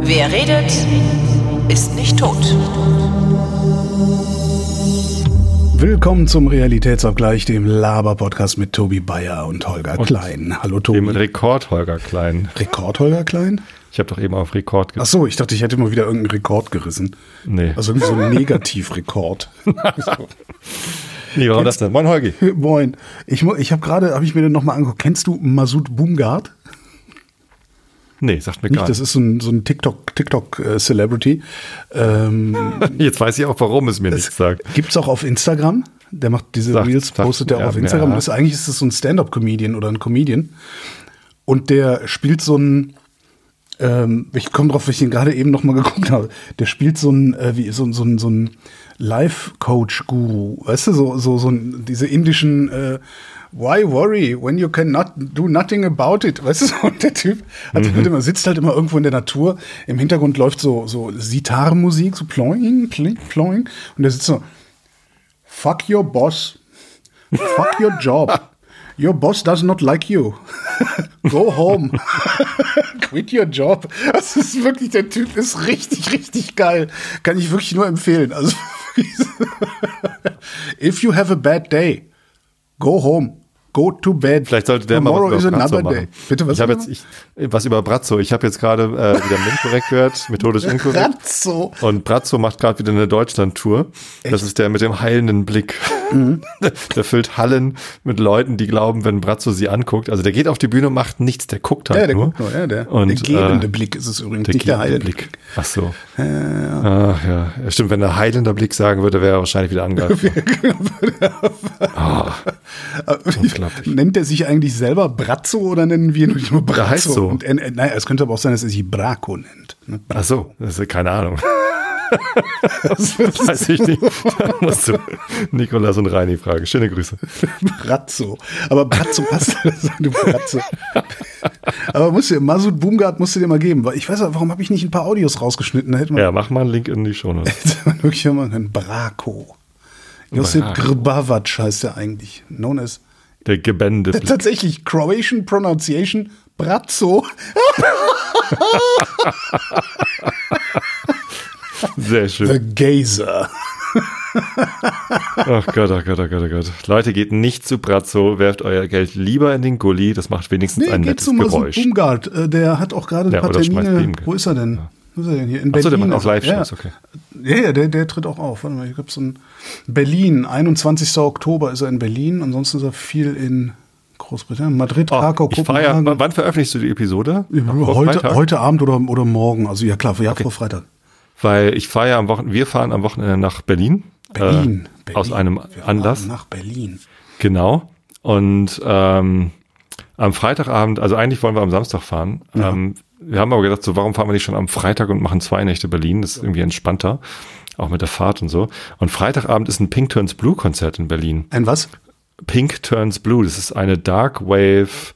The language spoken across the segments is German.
Wer redet, ist nicht tot. Willkommen zum Realitätsabgleich, dem Laber-Podcast mit Tobi Bayer und Holger Klein. Hallo Tobi. Dem Rekord Holger Klein. Rekord Holger Klein? Ich habe doch eben auf Rekord Ach so, ich dachte, ich hätte mal wieder irgendeinen Rekord gerissen. Nee. Also irgendwie so ein Negativrekord. Nee, warum das denn? Moin Holgi. Moin. Ich, ich habe gerade, habe ich mir den nochmal angeguckt. Kennst du Masud Bumgard? Nee, sagt mir Nicht, gar das ist so ein, so ein TikTok, TikTok äh, Celebrity. Ähm, Jetzt weiß ich auch, warum es mir nichts sagt. Gibt's auch auf Instagram. Der macht diese Sagt- Reels, sagt- postet der ja, auf Instagram. ja. Das, eigentlich ist das so ein Stand-up-Comedian oder ein Comedian. Und der spielt so ein, ähm, ich komme drauf, weil ich ihn gerade eben noch mal geguckt habe. Der spielt so ein, äh, wie so, so ein, so ein Life-Coach-Guru. Weißt du, so, so, so diese indischen, äh, Why worry when you can not do nothing about it? Weißt du, so und der Typ hat, Mhm. immer, sitzt halt immer irgendwo in der Natur. Im Hintergrund läuft so, so Sitar-Musik, so ploing, pling, ploing. Und der sitzt so, Fuck your boss. Fuck your job. Your boss does not like you. Go home. Quit your job. Das ist wirklich, der Typ ist richtig, richtig geil. Kann ich wirklich nur empfehlen. Also, if you have a bad day, go home. Go to bed. Vielleicht sollte der Tomorrow mal was über Brazzo another day. machen. Bitte, was? ich habe jetzt ich, was über Brazzo. Ich habe jetzt gerade äh, wieder Mindkorrekt gehört, methodisch inkorrekt. Brazzo. Und Brazzo macht gerade wieder eine Deutschland-Tour. Das ist der mit dem heilenden Blick. Mhm. der füllt Hallen mit Leuten, die glauben, wenn Brazzo sie anguckt. Also der geht auf die Bühne und macht nichts, der guckt halt Ja, der nur. guckt nur, ja, der, Und, der gebende äh, Blick ist es übrigens, Der nicht der heilende Blick. Ach so. Ach ja. ja. Stimmt, wenn er heilender Blick sagen würde, wäre er wahrscheinlich wieder angreifen. Ah, unglaublich. Nennt er sich eigentlich selber Brazzo oder nennen wir ihn nur Brazzo? Heißt so. Und, äh, naja, es könnte aber auch sein, dass er sich Braco nennt. Ne? Ach so, das ist keine Ahnung. das weiß ich nicht. Da musst du Nikolas und Reini fragen. Schöne Grüße. Brazzo. Aber Brazzo passt. du Brazzo. aber musst du, Masud Boomgard musst du dir mal geben. Weil ich weiß auch, warum habe ich nicht ein paar Audios rausgeschnitten? Da hätte man, Ja, mach mal einen Link in die Show Notes. hätte man wirklich mal können. Braco. Josip. Grbavac heißt er eigentlich. Known as Der gebende Blick. Tatsächlich, Croatian Pronunciation, Brazzo. Sehr The schön. Gazer. Ach Gott, oh Gott, oh Gott, oh Gott. Leute, geht nicht zu Brazzo, werft euer Geld lieber in den Gully. Das macht wenigstens Nee, ein geht nettes zu Masud Geräusch. Boomgard. Äh, Der hat auch gerade ein Ja, paar Termine. Wo ist er denn? Wo ist er denn hier? In Ach so, der macht auch Live-Shows, ja. okay. Ja, ja, der, der tritt auch auf. Warte mal, ich glaube, so ein Berlin, 21. Oktober ist er in Berlin. Ansonsten ist er viel in Großbritannien, Madrid, Krakau, Oh, fahre ja, Kopenhagen. wann veröffentlichst du die Episode? Heute, heute Abend oder, oder morgen. Also ja klar, ja, vor Freitag. Weil ich fahre ja am Wochenende, wir fahren am Wochenende nach Berlin. Berlin. Äh, Berlin. Aus einem Wir Anlass. Nach Berlin. Genau. Und ähm, am Freitagabend, also eigentlich wollen wir am Samstag fahren. Ähm, wir haben aber gedacht, so warum fahren wir nicht schon am Freitag und machen zwei Nächte Berlin? Das ist irgendwie entspannter, auch mit der Fahrt und so. Und Freitagabend ist ein Pink Turns Blue Konzert in Berlin. Ein was? Pink Turns Blue, das ist eine Dark Wave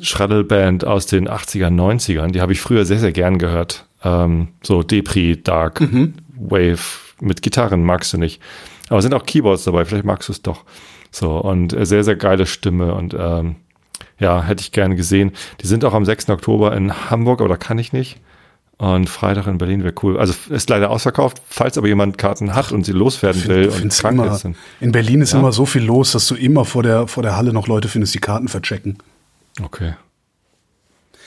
Schraddelband aus den 80er, 90ern. Die habe ich früher sehr, sehr gern gehört. Ähm, so Depri, Dark Wave mit Gitarren magst du nicht. Aber es sind auch Keyboards dabei, vielleicht magst du es doch. So, und äh, sehr, sehr geile Stimme und ähm, ja, hätte ich gerne gesehen. Die sind auch am 6. Oktober in Hamburg, aber da kann ich nicht. Und Freitag in Berlin wäre cool. Also ist leider ausverkauft. Falls aber jemand Karten hat und sie loswerden will Du und krank immer, ist, dann in Berlin ist Ja. immer so viel los, dass du immer vor der, vor der Halle noch Leute findest, die Karten verchecken. Okay.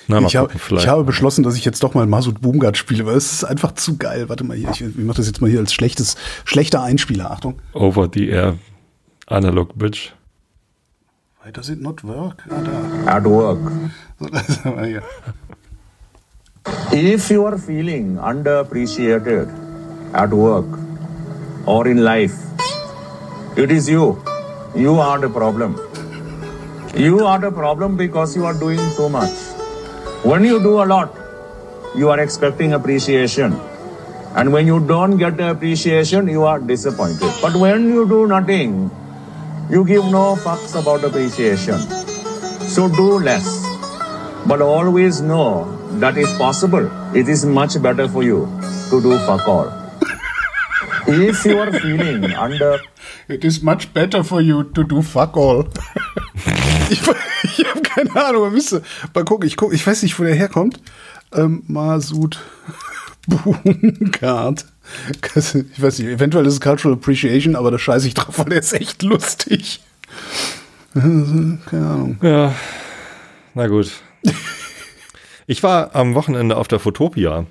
Na, Ich, hab, gucken, ich habe beschlossen, dass ich jetzt doch mal Masud Boomgard spiele, weil es ist einfach zu geil. Warte mal hier, ich, ich mache das jetzt mal hier als schlechtes, schlechter Einspieler. Achtung. Over the Air Analog Bridge. Why does it not work? At work. So, das haben wir hier. If you are feeling underappreciated at work or in life, it is you. You are the problem. You are the problem because you are doing too much. When you do a lot, you are expecting appreciation. And when you don't get the appreciation, you are disappointed. But when you do nothing, you give no fucks about appreciation. So do less. But always know that if possible, it is much better for you to do fuck all. if you are feeling under It is much better for you to do fuck all. ich ich habe keine Ahnung, aber wisst ihr, mal gucken, ich guck, ich weiß nicht, wo der herkommt. Ähm, Masud Bungard. Ich weiß nicht, eventuell ist es Cultural Appreciation, aber da scheiße ich drauf, weil der ist echt lustig. Keine Ahnung. Ja, na gut. Ich war am Wochenende auf der Fotopia.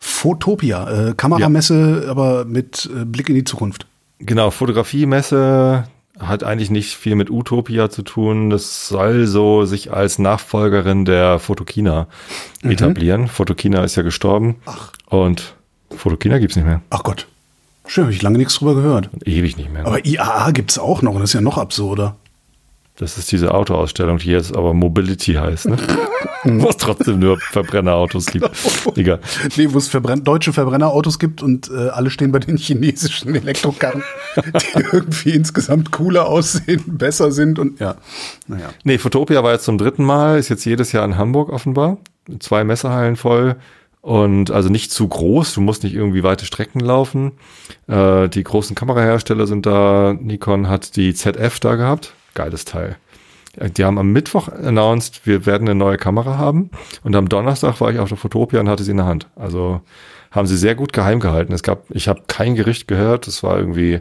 Fotopia, äh, Kameramesse, aber mit äh, Blick in die Zukunft. Genau, Fotografiemesse hat eigentlich nicht viel mit Utopia zu tun. Das soll so sich als Nachfolgerin der Fotokina etablieren. Fotokina ist ja gestorben. Ach. Und Fotokina gibt's nicht mehr. Ach Gott. Schön, habe ich lange nichts drüber gehört. Ewig nicht mehr. Aber IAA gibt's auch noch und das ist ja noch absurder. Das ist diese Autoausstellung, die jetzt aber Mobility heißt, ne? Wo es trotzdem nur Verbrennerautos gibt. Egal. Nee, wo es verbrenn deutsche Verbrennerautos gibt und äh, alle stehen bei den chinesischen Elektrokarren, die irgendwie insgesamt cooler aussehen, besser sind und ja, naja. Nee, Fotopia war jetzt zum dritten Mal, ist jetzt jedes Jahr in Hamburg offenbar. Zwei Messehallen voll. Und also nicht zu groß, du musst nicht irgendwie weite Strecken laufen. Äh, die großen Kamerahersteller sind da. Nikon hat die ZF da gehabt. Geiles Teil. Äh, Die haben am Mittwoch announced, wir werden eine neue Kamera haben. Und am Donnerstag war ich auf der Fotopia und hatte sie in der Hand. Also haben sie sehr gut geheim gehalten. Es gab, ich habe kein Gericht gehört. Das war irgendwie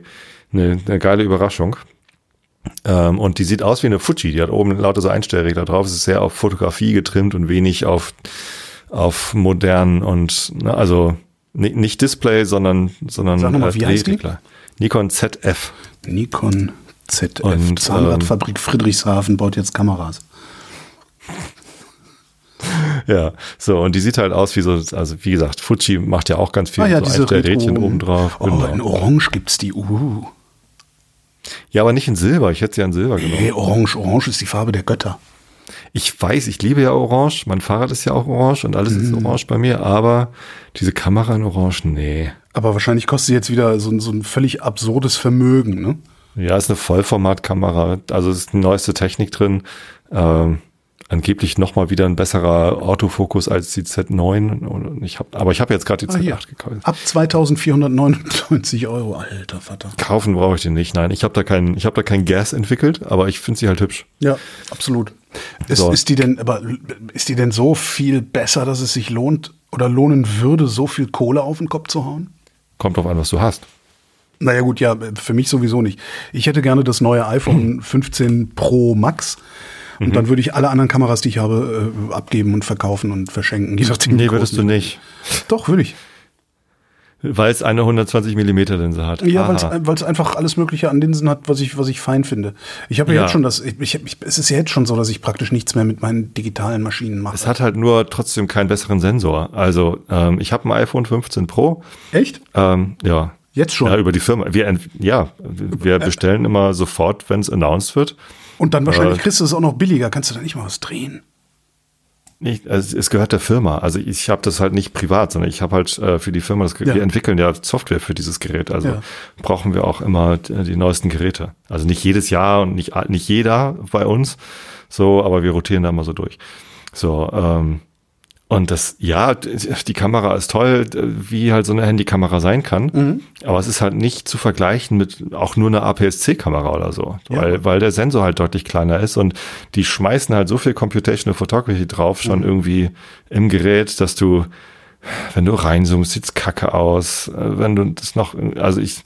eine, eine geile Überraschung. Ähm, und die sieht aus wie eine Fuji. Die hat oben lauter so Einstellregler drauf. Es ist sehr auf Fotografie getrimmt und wenig auf, auf modern und, ne, also ni- nicht Display, sondern, sondern Sag noch mal, wie heißt die? Nikon ZF. Nikon ZF, Und, Zahnradfabrik Friedrichshafen baut jetzt Kameras. Ja, so, und die sieht halt aus wie so, also wie gesagt, Fuji macht ja auch ganz viel Ah ja, so diese Retro- oben drauf. Oh, in Orange gibt's die. Uh. Ja, aber nicht in Silber. Ich hätte sie ja in Silber genommen. Hey, Orange, Orange ist die Farbe der Götter. Ich weiß, ich liebe ja Orange. Mein Fahrrad ist ja auch Orange und alles ist Mhm. Orange bei mir, aber diese Kamera in Orange, nee. Aber wahrscheinlich kostet sie jetzt wieder so, so ein völlig absurdes Vermögen, ne? Ja, ist eine Vollformatkamera. Also es ist die neueste Technik drin. Ähm, angeblich noch mal wieder ein besserer Autofokus als die Z9. Und ich hab, aber ich habe jetzt gerade die Ah, hier. Z8 gekauft. Ab 2499 Euro, alter Vater. Kaufen brauche ich den nicht. Nein, ich habe da kein, ich habe da kein Gas entwickelt, aber ich finde sie halt hübsch. Ja, absolut. Ist, So. ist die denn, aber ist die denn so viel besser, dass es sich lohnt oder lohnen würde, so viel Kohle auf den Kopf zu hauen? Kommt drauf an, was du hast. Naja gut, ja, für mich sowieso nicht. Ich hätte gerne das neue iPhone 15 Pro Max. Und dann würde ich alle anderen Kameras, die ich habe, äh, abgeben und verkaufen und verschenken. Wie Nee, würdest die du nicht. Doch, würde ich. Weil es eine 120 Millimeter Linse hat. Ja, weil es einfach alles Mögliche an Linsen hat, was ich, was ich fein finde. Ich habe ja, Ja. jetzt schon das, ich, ich, es ist ja jetzt schon so, dass ich praktisch nichts mehr mit meinen digitalen Maschinen mache. Es hat halt nur trotzdem keinen besseren Sensor. Also ähm, ich habe ein iPhone 15 Pro. Echt? Ähm, ja. Jetzt schon? Ja, über die Firma. Wir, ja, wir bestellen immer sofort, wenn es announced wird. Und dann wahrscheinlich Äh, kriegst du es auch noch billiger. Kannst du da nicht mal was drehen? Ich, also es gehört der Firma. Also ich habe das halt nicht privat, sondern ich habe halt äh, für die Firma, das, Ja. wir entwickeln ja Software für dieses Gerät. Also Ja. brauchen wir auch immer die, die neuesten Geräte. Also nicht jedes Jahr und nicht, nicht jeder bei uns. So, aber wir rotieren da mal so durch. So, ähm, und das, ja, die Kamera ist toll, wie halt so eine Handykamera sein kann. Mhm. Aber es ist halt nicht zu vergleichen mit auch nur einer APS-C-Kamera oder so. Ja. Weil, weil der Sensor halt deutlich kleiner ist und die schmeißen halt so viel Computational Photography drauf, schon Mhm. irgendwie im Gerät, dass du, wenn du reinzoomst, sieht's kacke aus. Wenn du das noch, also ich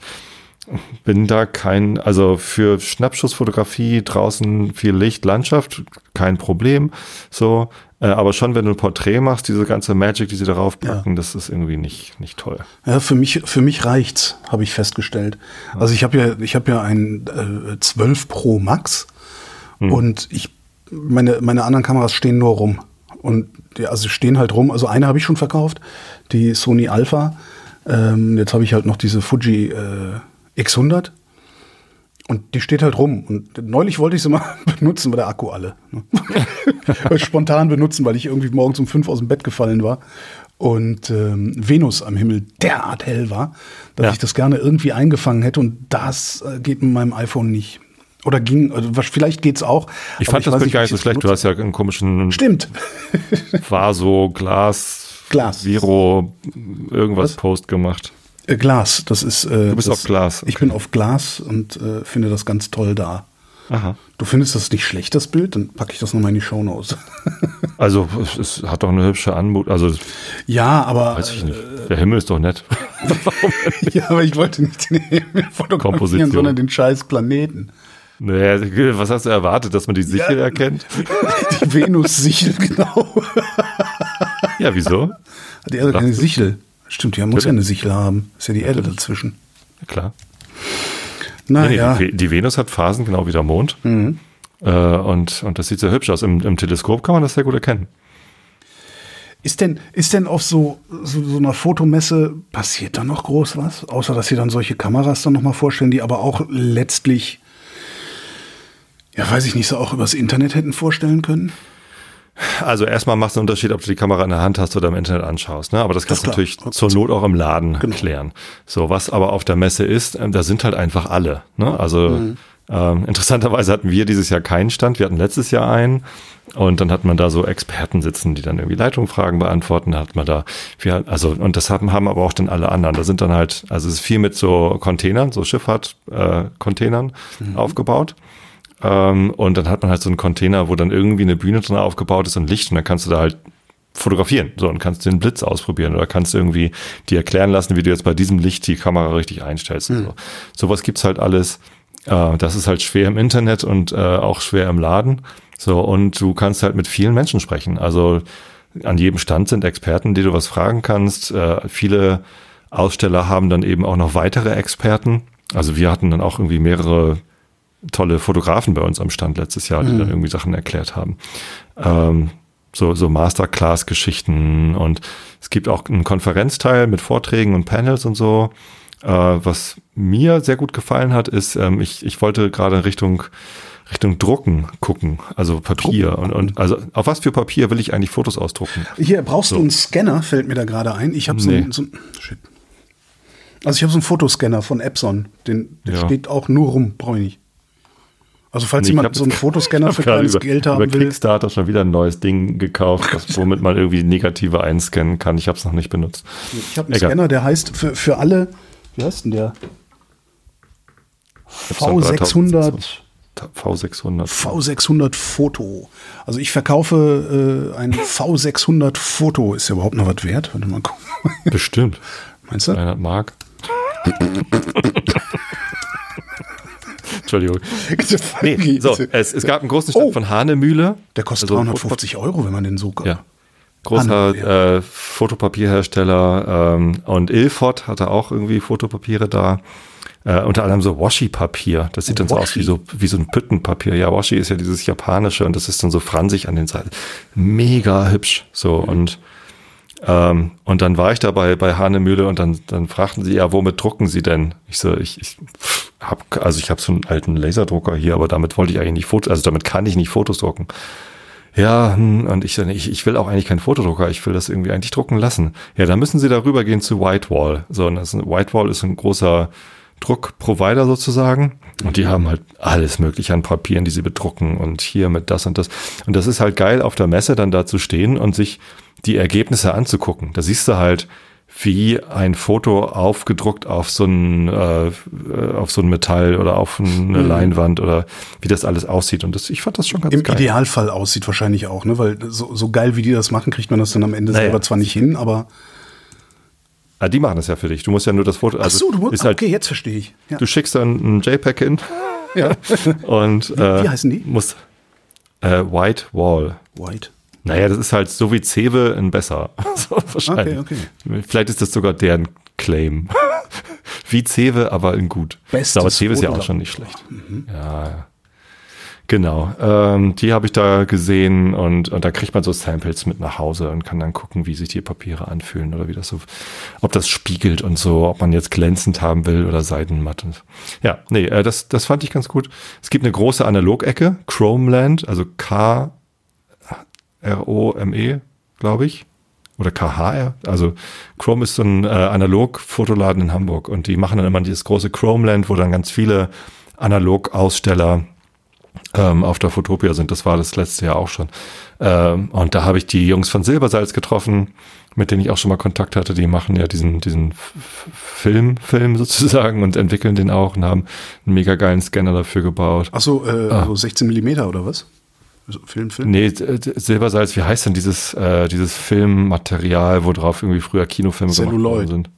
bin da kein, also für Schnappschussfotografie draußen viel Licht, Landschaft, kein Problem. So, äh, aber schon, wenn du ein Porträt machst, diese ganze Magic, die sie darauf packen, das ist irgendwie nicht, nicht toll. Ja, für mich, für mich reicht's, habe ich festgestellt. Also ich habe ja, ich habe ja ein äh, 12 Pro Max und ich, meine, meine anderen Kameras stehen nur rum. Und die, also stehen halt rum. Also eine habe ich schon verkauft, die Sony Alpha. Ähm, jetzt habe ich halt noch diese Fuji äh, X100. Und die steht halt rum. Und neulich wollte ich sie mal benutzen, war der Akku alle. Ne? Spontan benutzen, weil ich irgendwie morgens um fünf aus dem Bett gefallen war. Und ähm, Venus am Himmel derart hell war, dass Ja. ich das gerne irgendwie eingefangen hätte. Und das äh, geht mit meinem iPhone nicht. Oder ging, also was- vielleicht geht's auch. Ich fand das weiß Bild gar nicht so ich es schlecht. Du hast ja einen komischen Stimmt. Vaso, Glas, Glas. Viro, irgendwas Was? Post gemacht. Äh, Glas, das ist. Äh, Du bist das, auf Glas, Ich bin auf Glas und äh, finde das ganz toll da. Aha. Du findest das nicht schlecht, das Bild? Dann packe ich das nochmal in die Shownotes. Also es, hat doch eine hübsche Anmut. Also ja, aber. weiß ich nicht. Der Himmel ist doch nett. ja, aber ich wollte nicht den Himmel fotografieren, sondern den scheiß Planeten. Naja, was hast du erwartet, dass man die Sichel Ja. erkennt? Die Venus-Sichel, genau. Ja, wieso? Hat die Erde keine Sichel? Stimmt, die muss ja eine Sichel haben. Ist ja die Erde dazwischen. Ja, klar. Na Nee, nee, ja. die, die Venus hat Phasen, genau wie der Mond. Äh, und, und das sieht sehr hübsch aus. Im, Im Teleskop kann man das sehr gut erkennen. Ist denn, ist denn auf so, so, so einer Fotomesse passiert da noch groß was? Außer, dass sie dann solche Kameras dann nochmal vorstellen, die aber auch letztlich, ja, weiß ich nicht, so auch übers Internet hätten vorstellen können? Also erstmal macht es einen Unterschied, ob du die Kamera in der Hand hast oder im Internet anschaust. Ne? Aber das kannst du natürlich zur Not auch im Laden Genau. klären. So, was aber auf der Messe ist, ähm, da sind halt einfach alle. Ne? Also Mhm. ähm, interessanterweise hatten wir dieses Jahr keinen Stand. Wir hatten letztes Jahr einen. Und dann hat man da so Experten sitzen, die dann irgendwie Leitungsfragen beantworten. Da hat man da, wir, also, und das haben, haben aber auch dann alle anderen. Da sind dann halt, also es ist viel mit so Containern, so Schifffahrt-Containern äh, Containern aufgebaut. Ähm, und dann hat man halt so einen Container, wo dann irgendwie eine Bühne drin aufgebaut ist und Licht und dann kannst du da halt fotografieren. So, und kannst den Blitz ausprobieren oder kannst irgendwie dir erklären lassen, wie du jetzt bei diesem Licht die Kamera richtig einstellst. Und so. Sowas gibt's halt alles. Äh, das ist halt schwer im Internet und äh, auch schwer im Laden. So, und du kannst halt mit vielen Menschen sprechen. Also an jedem Stand sind Experten, die du was fragen kannst. Äh, viele Aussteller haben dann eben auch noch weitere Experten. Also wir hatten dann auch irgendwie mehrere tolle Fotografen bei uns am Stand letztes Jahr, die dann irgendwie Sachen erklärt haben. Ähm, so, so Masterclass-Geschichten und es gibt auch einen Konferenzteil mit Vorträgen und Panels und so. Äh, was mir sehr gut gefallen hat, ist, ähm, ich, ich wollte gerade Richtung Richtung Drucken gucken, also Papier und, und also auf was für Papier will ich eigentlich Fotos ausdrucken? Hier, brauchst du einen Scanner, fällt mir da gerade ein. Ich habe so, Nee. einen- so shit. Also ich habe so einen Fotoscanner von Epson. Den, der Ja. steht auch nur rum, brauche ich nicht. Also falls Nee, jemand so einen Fotoscanner für kleines über, Geld über haben will. Kickstarter schon wieder ein neues Ding gekauft, das, womit man irgendwie Negative einscannen kann. Ich habe es noch nicht benutzt. Ich habe einen Egal. Scanner, der heißt für, für alle, wie heißt denn der? Epson V600 V600. V600 Foto. Also ich verkaufe äh, ein V600 Foto. Ist ja überhaupt noch was wert? Warte mal gucken. Bestimmt. Meinst du? 300 Mark. Entschuldigung. Nee, so, es, es gab einen großen Stand Oh. von Hanemühle. Der kostet Also 350 Euro, wenn man den so kauft. Ja. Großer äh, Fotopapierhersteller ähm, und Ilford hatte auch irgendwie Fotopapiere da. Äh, unter anderem so Washi-Papier. Das sieht dann so aus wie so, wie so ein Püttenpapier. Ja, Washi ist ja dieses japanische und das ist dann so fransig an den Seiten. Mega hübsch. So und ähm, und dann war ich da bei, bei Hanemühle und dann, dann fragten sie, ja, womit drucken sie denn? Ich so, ich, ich hab, also ich habe so einen alten Laserdrucker hier, aber damit wollte ich eigentlich nicht Fotos, also damit kann ich nicht Fotos drucken. Ja, hm, und ich, ich, ich will auch eigentlich keinen Fotodrucker, ich will das irgendwie eigentlich drucken lassen. Ja, dann müssen Sie darüber gehen zu Whitewall. So, und das Whitewall ist ein großer Druckprovider sozusagen. Und die haben halt alles mögliche an Papieren, die sie bedrucken und hier mit das und das. Und das ist halt geil, auf der Messe dann da zu stehen und sich die Ergebnisse anzugucken. Da siehst du halt, wie ein Foto aufgedruckt auf so ein, äh, auf so ein Metall oder auf eine Leinwand oder wie das alles aussieht. Und das, ich fand das schon ganz Im geil. Idealfall aussieht wahrscheinlich auch, ne? Weil so, so geil wie die das machen, kriegt man das dann am Ende Naja. selber zwar nicht hin, aber. Ah, die machen das ja für dich. Du musst ja nur das Foto. Ach Also so, du musst. ist halt, okay, jetzt verstehe ich. Ja. Du schickst dann ein JPEG hin ja. und äh, wie heißen die? Musst, äh, White Wall. White. Naja, das ist halt so wie Cewe in besser. so, wahrscheinlich. Okay, Vielleicht ist das sogar deren Claim. wie Cewe, aber in gut. Bestes aber Cewe ist ja auch schon nicht schlecht. Ja, ja. Genau, ähm, die habe ich da gesehen und, und da kriegt man so Samples mit nach Hause und kann dann gucken, wie sich die Papiere anfühlen oder wie das so, ob das spiegelt und so, ob man jetzt glänzend haben will oder seidenmatt. Und, ja, nee, äh, das, das fand ich ganz gut. Es gibt eine große Analogecke, Chromeland, also K R-O-M-E, glaube ich. Oder KHR. Also Chrome ist so ein äh, Analog-Fotoladen in Hamburg und die machen dann immer dieses große Chromeland, wo dann ganz viele Analog-Aussteller ähm, auf der Fotopia sind. Das war das letzte Jahr auch schon. Ähm, und da habe ich die Jungs von Silbersalz getroffen mit denen ich auch schon mal Kontakt hatte, die machen ja diesen, diesen Film, Film sozusagen und entwickeln den auch und haben einen mega geilen Scanner dafür gebaut. Achso, äh, Ah. so 16 Millimeter oder was? So, Film, Film? Nee, Silbersalz, wie heißt denn dieses, äh, dieses Filmmaterial, wo drauf irgendwie früher Kinofilme gemacht Celluloid. worden sind?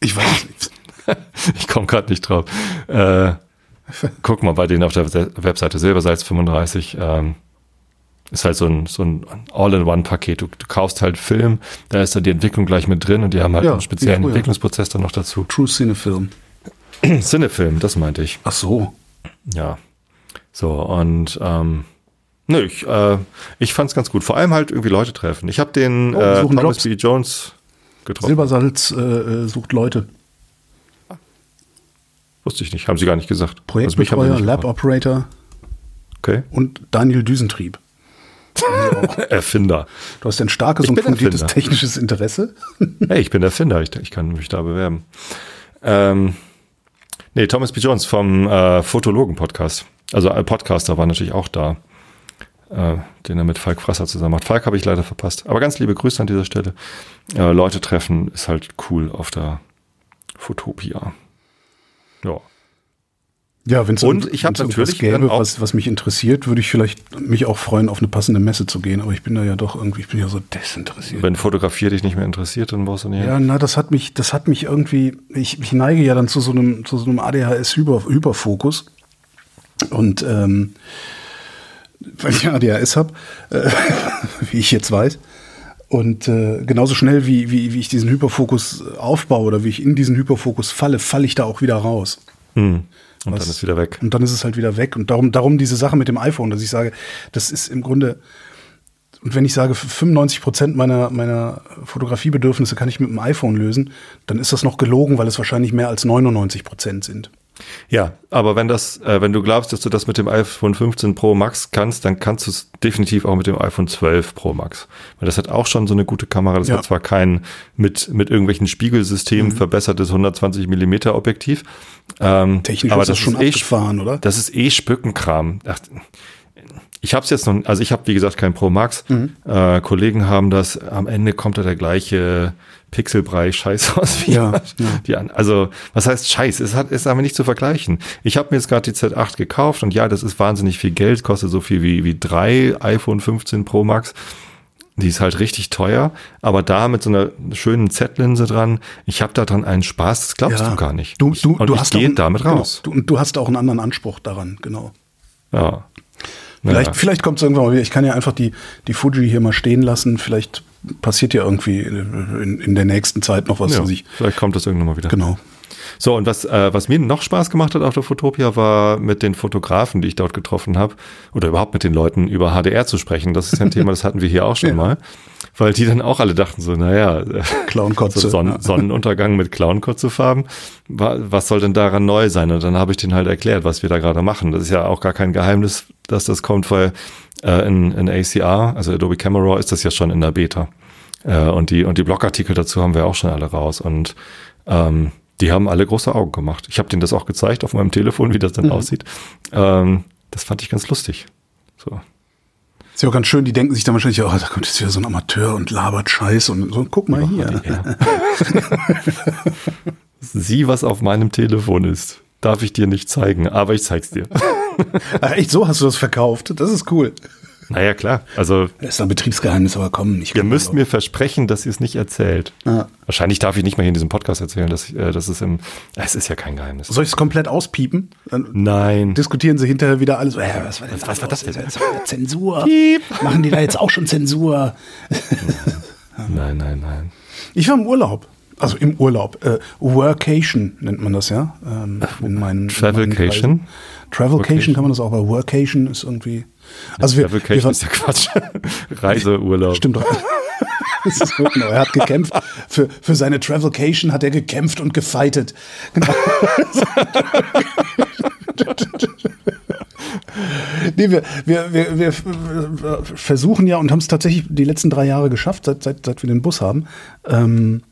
Ich weiß nicht. Ich komme gerade nicht drauf. Äh, guck mal bei denen auf der Se- Webseite Silbersalz 35. Ähm, ist halt so ein, so ein All-in-One-Paket. Du, du kaufst halt Film, da ist dann die Entwicklung gleich mit drin und die haben halt Ja, einen speziellen früher. Entwicklungsprozess dann noch dazu. True Cinefilm. Cinefilm, das meinte ich. Ach so. Ja. So, und ähm, nö, ich, äh, ich fand's ganz gut. Vor allem halt irgendwie Leute treffen. Ich habe den Oh, äh, Thomas Jobs. B. Jones getroffen. Silbersalz äh, äh, sucht Leute. Wusste ich nicht, haben sie gar nicht gesagt. Also Projektbetreuer, nicht Lab. Operator Okay. und Daniel Düsentrieb. Erfinder. Du hast ein starkes und fundiertes Erfinder. technisches Interesse. Hey, ich bin Erfinder, ich, ich kann mich da bewerben. Ähm, nee, Thomas B. Jones vom äh, Fotologen-Podcast. Also ein Podcaster war natürlich auch da, äh, den er mit Falk Frasser zusammen macht. Falk habe ich leider verpasst. Aber ganz liebe Grüße an dieser Stelle. Äh, Leute treffen ist halt cool auf der Fotopia. Ja. Ja, wenn es Und ich hab natürlich gäbe, auch- was, was mich interessiert, würde ich vielleicht mich auch freuen, auf eine passende Messe zu gehen. Aber ich bin da ja doch irgendwie, ich bin ja so desinteressiert. Wenn Fotografie dich nicht mehr interessiert, dann brauchst du nicht. Ja, na, das hat mich, das hat mich irgendwie, ich, ich neige ja dann zu so einem, zu so einem ADHS-Hyperfokus. Und ähm, weil ich ADHS habe, äh, wie ich jetzt weiß. Und äh, genauso schnell wie, wie, wie ich diesen Hyperfokus aufbaue oder wie ich in diesen Hyperfokus falle, falle ich da auch wieder raus. Hm. Und Was- dann ist wieder weg. Und dann ist es halt wieder weg. Und darum, darum diese Sache mit dem iPhone, dass ich sage, das ist im Grunde, und wenn ich sage, 95 Prozent meiner, meiner Fotografiebedürfnisse kann ich mit dem iPhone lösen, dann ist das noch gelogen, weil es wahrscheinlich mehr als 99 Prozent sind. Ja, aber wenn das, äh, wenn du glaubst, dass du das mit dem iPhone 15 Pro Max kannst, dann kannst du es definitiv auch mit dem iPhone 12 Pro Max. Weil das hat auch schon so eine gute Kamera. Das Ja. hat zwar kein mit, mit irgendwelchen Spiegelsystemen verbessertes 120 Millimeter Objektiv. Ähm, Technisch aber ist das schon eh abgefahren, oder? Das ist eh Spückenkram. Ach, ich habe es jetzt noch, also ich habe wie gesagt kein Pro Max. Mhm. Äh, Kollegen haben das. Am Ende kommt da der gleiche Pixelbrei Scheiß aus wie Ja, ja. die an. Also was heißt Scheiß? Es hat ist aber nicht zu vergleichen. Ich habe mir jetzt gerade die Z8 gekauft und ja, das ist wahnsinnig viel Geld, kostet so viel wie wie drei iPhone 15 Pro Max. Die ist halt richtig teuer, aber da mit so einer schönen Z-Linse dran, ich habe da dran einen Spaß, das glaubst du gar nicht. Du, du, und du ich hast gehe auch, damit genau, raus. Du, und du hast auch einen anderen Anspruch daran, genau. Ja. Vielleicht, Ja. vielleicht kommt es irgendwann mal wieder. Ich kann ja einfach die, die Fuji hier mal stehen lassen. Vielleicht passiert ja irgendwie in, in der nächsten Zeit noch was, Ja, was ich. vielleicht kommt das irgendwann mal wieder. Genau. So, und was, äh, was mir noch Spaß gemacht hat auf der Fotopia, war mit den Fotografen, die ich dort getroffen habe, oder überhaupt mit den Leuten über HDR zu sprechen. Das ist ja ein Thema, das hatten wir hier auch schon Ja. mal. Weil die dann auch alle dachten so, naja, Clownkotze, so Sonn ja. Sonnenuntergang mit Clownkotzefarben, wa- was soll denn daran neu sein? Und dann habe ich denen halt erklärt, was wir da gerade machen. Das ist ja auch gar kein Geheimnis, dass das kommt, weil äh, in, in ACR, also Adobe Camera Raw, ist das ja schon in der Beta. Äh, und die, und die Blogartikel dazu haben wir auch schon alle raus. Und ähm, die haben alle große Augen gemacht. Ich habe denen das auch gezeigt auf meinem Telefon, wie das dann aussieht. Ähm, das fand ich ganz lustig. So. Ist ja auch ganz schön, die denken sich dann wahrscheinlich, oh, da kommt jetzt wieder so ein Amateur und labert Scheiß und so, guck mal hier. Sieh, was auf meinem Telefon ist. Darf ich dir nicht zeigen, aber ich zeig's dir. Ach, echt, so hast du das verkauft? Das ist cool. Naja, klar. Also, Das ist ein Betriebsgeheimnis, aber komm, nicht. ihr müsst mir versprechen, dass ihr es nicht erzählt. Ja. Wahrscheinlich darf ich nicht mal hier in diesem Podcast erzählen, dass, äh, das ist im, es ist ja kein Geheimnis. Soll ich es komplett auspiepen? Dann Nein. diskutieren sie hinterher wieder alles. Äh, was war, denn was war das denn? Zensur. Machen die da jetzt auch schon Zensur? Nein, nein, nein. Ich war im Urlaub. Also im Urlaub. Äh, Workation nennt man das ja. Ähm, in meinen, Travelcation? In meinen. Travelcation kann man das auch, aber Workation ist irgendwie. Also wir, wir Travelcation waren, ist ja Quatsch. Reiseurlaub. Stimmt doch. Das ist so, genau. Er hat gekämpft. Für, für seine Travelcation hat er gekämpft und gefightet. Genau. nee, wir, wir, wir, wir wir versuchen ja und haben es tatsächlich die letzten drei Jahre geschafft, seit, seit, seit wir den Bus haben, ähm,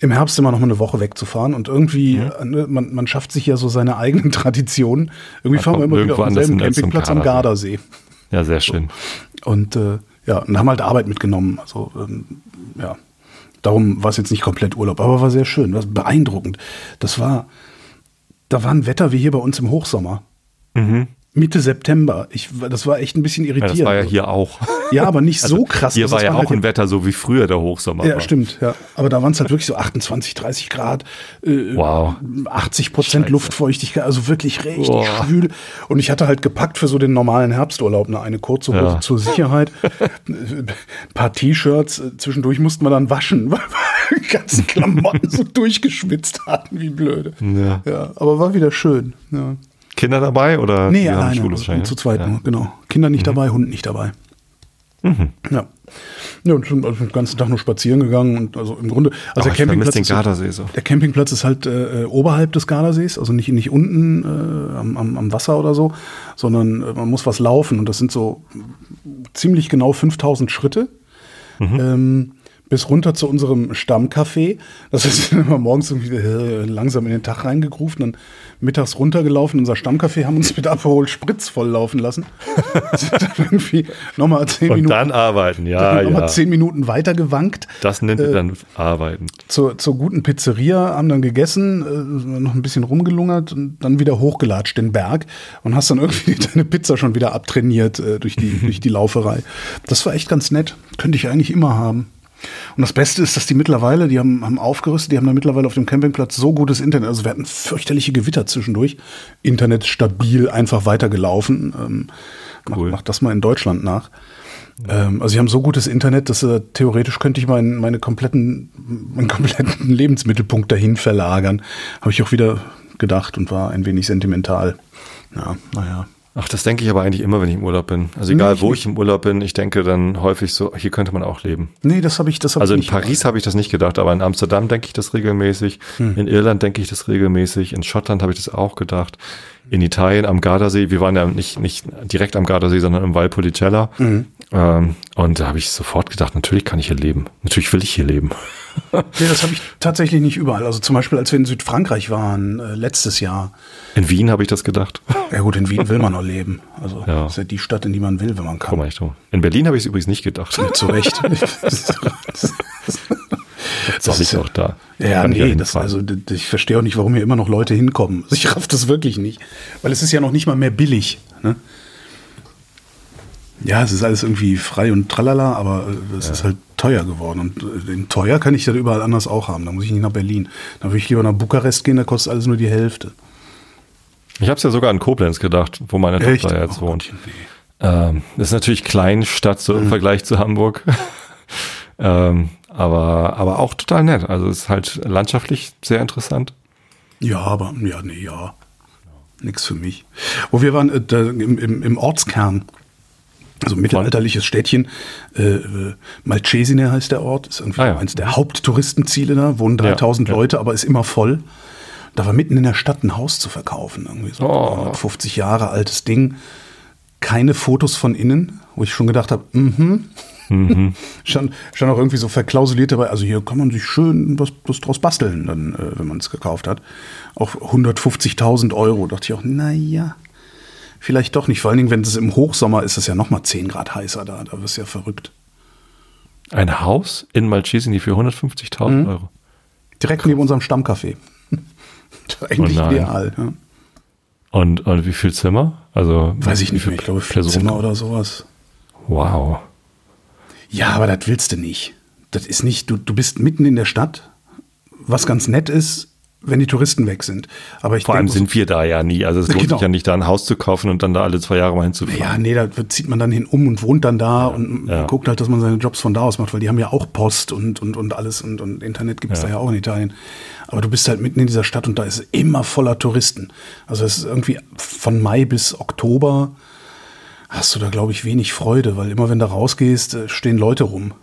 im Herbst immer noch mal eine Woche wegzufahren. Und irgendwie, äh, ne, man, man schafft sich ja so seine eigenen Traditionen. Irgendwie Man fahren wir immer wieder auf denselben Campingplatz am Gardasee. Ja, sehr schön. Und äh, Ja, und haben halt Arbeit mitgenommen. Also, ähm, ja. Darum war es jetzt nicht komplett Urlaub, aber war sehr schön, war beeindruckend. Das war, da war ein Wetter wie hier bei uns im Hochsommer. Mitte September. Ich, das war echt ein bisschen Ja, irritierend. das war ja hier auch. Ja, aber nicht so krass. Hier war ja halt auch ein Wetter so wie früher der Hochsommer Ja, war. stimmt, ja. Aber da waren es halt wirklich so 28, 30 Grad, äh, Wow. 80 Prozent Scheiße. Luftfeuchtigkeit, also wirklich richtig Boah. schwül. Und ich hatte halt gepackt für so den normalen Herbsturlaub eine, eine kurze Hose Ja. zur Sicherheit, ein paar T-Shirts, äh, zwischendurch mussten wir dann waschen, weil wir die ganzen Klamotten so durchgeschwitzt hatten, wie blöde. Ja. Ja, aber war wieder schön. Ja. Kinder dabei oder? Nee, alleine. Also zu zweit ja. Mhm. genau. Kinder nicht dabei, Hund nicht dabei. Ja. Ja, und schon also den ganzen Tag nur spazieren gegangen und also im Grunde, also Oh, ich vermisse den ist- Gardasee so. der Campingplatz ist halt äh, oberhalb des Gardasees, also nicht, nicht unten äh, am, am, am Wasser oder so, sondern äh, man muss was laufen und das sind so ziemlich genau 5000 Schritte. Ähm, bis runter zu unserem Stammcafé. Das ist immer morgens irgendwie äh, langsam in den Tag reingegruft, dann mittags runtergelaufen. Unser Stammcafé haben uns mit Aperol Spritz volllaufen lassen. Sind dann irgendwie nochmal zehn Und Minuten, dann arbeiten, ja, dann nochmal ja. zehn Minuten weiter gewankt Das nennt ihr dann arbeiten. zur, zur guten Pizzeria, haben dann gegessen, äh, noch ein bisschen rumgelungert und dann wieder hochgelatscht den Berg und hast dann irgendwie deine Pizza schon wieder abtrainiert äh, durch, die, durch die Lauferei. Das war echt ganz nett. Könnte ich eigentlich immer haben. Und das Beste ist, dass die mittlerweile, die haben, haben aufgerüstet, die haben da mittlerweile auf dem Campingplatz so gutes Internet. Also wir hatten fürchterliche Gewitter zwischendurch. Internet stabil, einfach weitergelaufen. Ähm, Cool. macht, macht das mal in Deutschland nach. Ähm, also sie haben so gutes Internet, dass äh, theoretisch könnte ich meinen, meine kompletten, meinen kompletten Lebensmittelpunkt dahin verlagern. Habe ich auch wieder gedacht und war ein wenig sentimental. Ja, naja. Ach, das denke ich aber eigentlich immer, wenn ich im Urlaub bin. Also egal, ich wo nicht. ich im Urlaub bin, ich denke dann häufig so, hier könnte man auch leben. Nee, das habe ich, das habe Also in. Paris habe ich das nicht gedacht, aber in Amsterdam denke ich das regelmäßig. In Irland denke ich das regelmäßig. In Schottland habe ich das auch gedacht. In Italien am Gardasee, wir waren ja nicht, nicht direkt am Gardasee, sondern im Valpolicella. Ähm, und da habe ich sofort gedacht, natürlich kann ich hier leben. Natürlich will ich hier leben. Nee, das habe ich tatsächlich nicht überall. Also zum Beispiel, als wir in Südfrankreich waren, äh, letztes Jahr. In Wien habe ich das gedacht. Ja gut, in Wien will man noch leben. Also Ja. das ist ja die Stadt, in die man will, wenn man kann. Komm mal, ich drauf. In Berlin habe ich es übrigens nicht gedacht. Zu Recht. Das ist auch da. Ja, Kann ich nee, das, also ich verstehe auch nicht, warum hier immer noch Leute hinkommen. Also ich raff das wirklich nicht. Weil es ist ja noch nicht mal mehr billig. Ne? Ja, es ist alles irgendwie frei und tralala, aber äh, es ist halt teuer geworden. Und äh, den teuer kann ich das überall anders auch haben. Da muss ich nicht nach Berlin. Da würde ich lieber nach Bukarest gehen, da kostet alles nur die Hälfte. Ich habe es ja sogar an Koblenz gedacht, wo meine Echt? Tochter jetzt Oh wohnt. Gottchen, nee. Ähm, das ist natürlich Kleinstadt so Mhm. im Vergleich zu Hamburg. ähm, aber, aber auch total nett. Also es ist halt landschaftlich sehr interessant. Ja, aber, ja, nee, ja. Nix für mich. Wo wir waren, äh, da, im, im, im Ortskern, also mittelalterliches Städtchen, äh, äh, Malcesine heißt der Ort, ist irgendwie Ah, ja. eins der Haupttouristenziele da, wohnen 3000 Ja, ja. Leute, aber ist immer voll. Da war mitten in der Stadt ein Haus zu verkaufen, irgendwie so Oh. 50 Jahre altes Ding. Keine Fotos von innen, wo ich schon gedacht habe, mhm. Stand, stand auch irgendwie so verklausuliert dabei, also hier kann man sich schön was, was draus basteln, dann, äh, wenn man es gekauft hat. Auch 150.000 Euro. Dachte ich auch, naja, vielleicht doch nicht. Vor allen Dingen, wenn es im Hochsommer ist, ist es ja noch mal 10 Grad heißer da. Da wirst du ja verrückt. Ein Haus in Malcesini für 150.000 Mhm. Euro. Direkt neben unserem Stammcafé. Eigentlich Oh ideal. Ja. Und, und wie viel Zimmer? Also Weiß ich nicht mehr. Ich glaube, vier Personen- Zimmer oder sowas. Wow. Ja, aber das willst du nicht. Das ist nicht, du, du bist mitten in der Stadt, was ganz nett ist, wenn die Touristen weg sind. Aber ich Vor allem sind wir da ja nie. Also es lohnt Genau. sich ja nicht, da ein Haus zu kaufen und dann da alle zwei Jahre mal hinzufahren. Ja, nee, da zieht man dann hin um und wohnt dann da und ja. guckt halt, dass man seine Jobs von da aus macht, weil die haben ja auch Post und, und, und alles und, und Internet gibt es Ja. da ja auch in Italien. Aber du bist halt mitten in dieser Stadt und da ist es immer voller Touristen. Also es ist irgendwie von Mai bis Oktober hast du da, glaube ich, wenig Freude, weil immer wenn du rausgehst, äh, stehen Leute rum.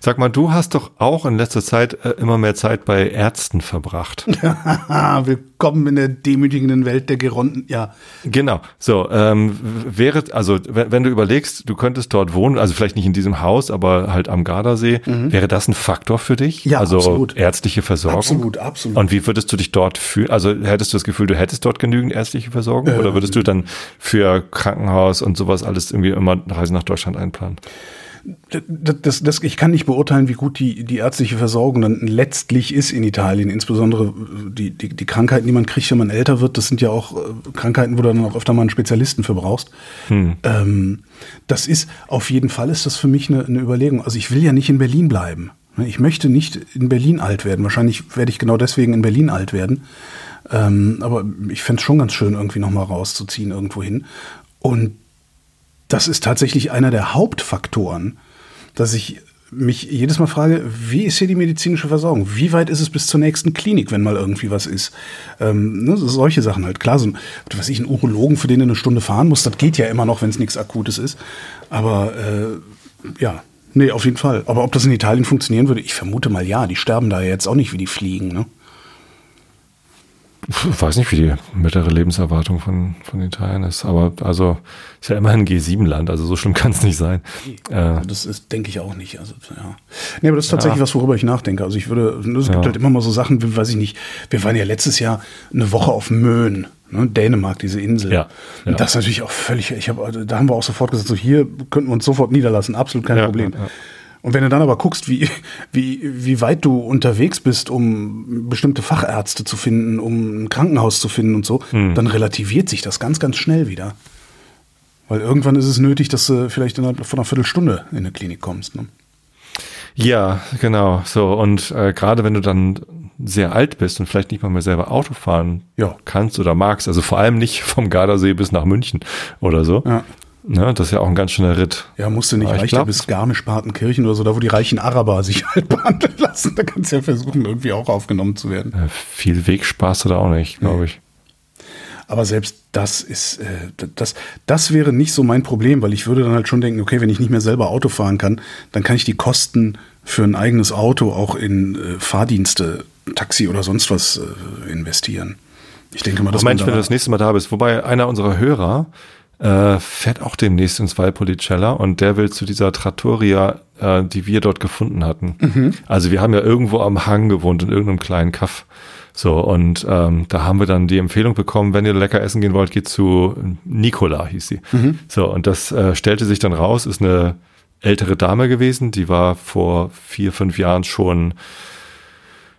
Sag mal, du hast doch auch in letzter Zeit äh, immer mehr Zeit bei Ärzten verbracht. Willkommen in der demütigenden Welt der Geronten. Ja, Genau. So, ähm, wäre, also wenn, du überlegst, du könntest dort wohnen, also vielleicht nicht in diesem Haus, aber halt am Gardasee, wäre das ein Faktor für dich? Mhm. Ja, also absolut. ärztliche Versorgung? Absolut, absolut. Und wie würdest du dich dort fühlen? Also hättest du das Gefühl, du hättest dort genügend ärztliche Versorgung? oder würdest du dann für Krankenhaus und sowas alles irgendwie immer Reise nach Deutschland einplanen? Das, das, das, ich kann nicht beurteilen, wie gut die, die ärztliche Versorgung dann letztlich ist in Italien. Insbesondere die, die, die Krankheiten, die man kriegt, wenn man älter wird, das sind ja auch äh, Krankheiten, wo du dann auch öfter mal einen Spezialisten für brauchst. Ähm, das ist, auf jeden Fall ist das für mich eine, eine Überlegung. Also ich will ja nicht in Berlin bleiben. Ich möchte nicht in Berlin alt werden. Wahrscheinlich werde ich genau deswegen in Berlin alt werden. Ähm, aber ich fände es schon ganz schön, irgendwie nochmal rauszuziehen irgendwo hin. Und das ist tatsächlich einer der Hauptfaktoren, dass ich mich jedes Mal frage, wie ist hier die medizinische Versorgung? Wie weit ist es bis zur nächsten Klinik, wenn mal irgendwie was ist? Ähm, ne, solche Sachen halt. Klar, so ein, was ich, ein Urologen, für den du eine Stunde fahren musst, das geht ja immer noch, wenn es nichts Akutes ist. Aber äh, ja, nee, auf jeden Fall. Aber ob das in Italien funktionieren würde, ich vermute mal ja. Die sterben da jetzt auch nicht wie die Fliegen. Ne? Ich weiß nicht, wie die mittlere Lebenserwartung von, von Italien ist, aber also ist ja immerhin ein G7-Land, also so schlimm kann es nicht sein. Äh, Das ist, denke ich auch nicht. Also, ja. Nee, aber das ist tatsächlich was, worüber ich nachdenke. Also ich würde, es gibt halt immer mal so Sachen, wie, weiß ich nicht, wir waren ja letztes Jahr eine Woche auf Möhn, ne, Dänemark, diese Insel. Ja, ja. Und das ist natürlich auch völlig, ich also, da haben wir auch sofort gesagt, so hier könnten wir uns sofort niederlassen, absolut kein Ja, Problem. Und wenn du dann aber guckst, wie, wie, wie weit du unterwegs bist, um bestimmte Fachärzte zu finden, um ein Krankenhaus zu finden und so, Hm. dann relativiert sich das ganz, ganz schnell wieder. Weil irgendwann ist es nötig, dass du vielleicht innerhalb von einer Viertelstunde in eine Klinik kommst. Ne? Ja, genau. So, und äh, gerade wenn du dann sehr alt bist und vielleicht nicht mal mehr selber Auto fahren Ja. kannst oder magst, also vor allem nicht vom Gardasee bis nach München oder so. Ja. Ne, das ist ja auch ein ganz schöner Ritt. Ja, musst du nicht Aber bis Garmisch-Partenkirchen oder so, da wo die reichen Araber sich halt behandeln lassen. Da kannst du ja versuchen, irgendwie auch aufgenommen zu werden. Äh, viel Weg sparst du da auch nicht, glaube ich. Aber selbst das ist, äh, das, das wäre nicht so mein Problem, weil ich würde dann halt schon denken, okay, wenn ich nicht mehr selber Auto fahren kann, dann kann ich die Kosten für ein eigenes Auto auch in äh, Fahrdienste, Taxi oder sonst was äh, investieren. Ich denke mal, dass Das Mensch, wenn du das nächste Mal da bist. Wobei einer unserer Hörer äh, fährt auch demnächst ins Valpolicella und der will zu dieser Trattoria, äh, die wir dort gefunden hatten. Mhm. Also wir haben ja irgendwo am Hang gewohnt in irgendeinem kleinen Kaff. So, und ähm, da haben wir dann die Empfehlung bekommen, wenn ihr lecker essen gehen wollt, geht zu Nicola, hieß sie. Mhm. So, und das äh, stellte sich dann raus, ist eine ältere Dame gewesen, die war vor vier, fünf Jahren schon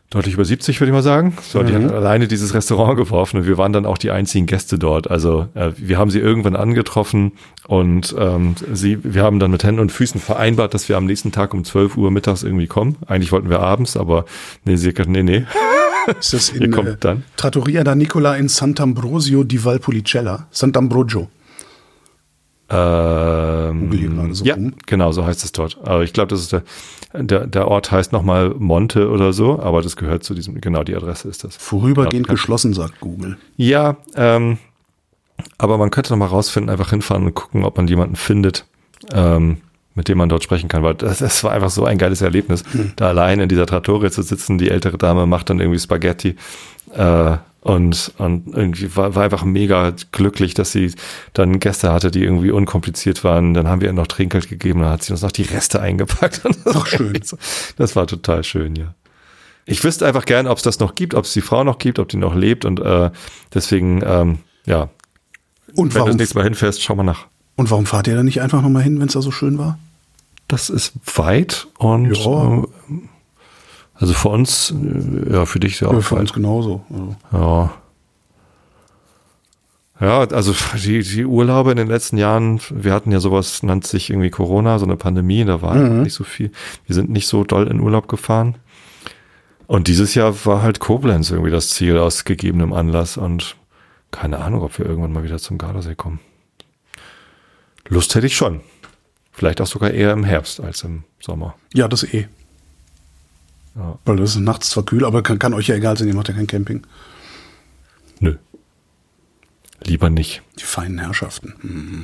deutlich über 70, würde ich mal sagen. So, die hat alleine dieses Restaurant geworfen und wir waren dann auch die einzigen Gäste dort. Also äh, wir haben sie irgendwann angetroffen und ähm, sie, wir haben dann mit Händen und Füßen vereinbart, dass wir am nächsten Tag um 12 Uhr mittags irgendwie kommen. Eigentlich wollten wir abends, aber nee, sie hat gesagt, nee, nee. ist das Ihr in kommt äh, dann. Trattoria da Nicola in Sant'Ambrosio di Valpolicella. Sant'Ambrogio. Ähm, Google hier gerade so ja, rum. genau, so heißt es dort. Aber ich glaube, das ist der, der, der Ort heißt nochmal Monte oder so, aber das gehört zu diesem, genau, die Adresse ist das. Vorübergehend kann- geschlossen, sagt Google. Ja, ähm, aber man könnte noch mal rausfinden, einfach hinfahren und gucken, ob man jemanden findet, ähm, mit dem man dort sprechen kann, weil das, das war einfach so ein geiles Erlebnis, da allein in dieser Trattoria zu sitzen. Die ältere Dame macht dann irgendwie Spaghetti äh, und, und irgendwie war, war einfach mega glücklich, dass sie dann Gäste hatte, die irgendwie unkompliziert waren. Dann haben wir ihr noch Trinkgeld gegeben, dann hat sie uns noch die Reste eingepackt. Ach, schön. Das war total schön, ja. Ich wüsste einfach gern, ob es das noch gibt, ob es die Frau noch gibt, ob die noch lebt und äh, deswegen, ähm, ja, Und wenn du das nächste Mal hinfährst, schau mal nach. und warum fahrt ihr da nicht einfach nochmal hin, wenn es da so schön war? Das ist weit und Ja. äh, also für uns, äh, ja, für dich ja Ja, auch für uns genauso. Also, Ja. Ja, also die, die Urlaube in den letzten Jahren, wir hatten ja sowas, nannte sich irgendwie Corona, so eine Pandemie, da war nicht so viel. Wir sind nicht so doll in Urlaub gefahren. Und dieses Jahr war halt Koblenz irgendwie das Ziel aus gegebenem Anlass und keine Ahnung, ob wir irgendwann mal wieder zum Gardasee kommen. Lust hätte ich schon. Vielleicht auch sogar eher im Herbst als im Sommer. ja, das eh. Ja. Weil das ist nachts zwar kühl, aber kann, kann euch ja egal sein, ihr macht ja kein Camping. Nö. lieber nicht. Die feinen Herrschaften. Mhm.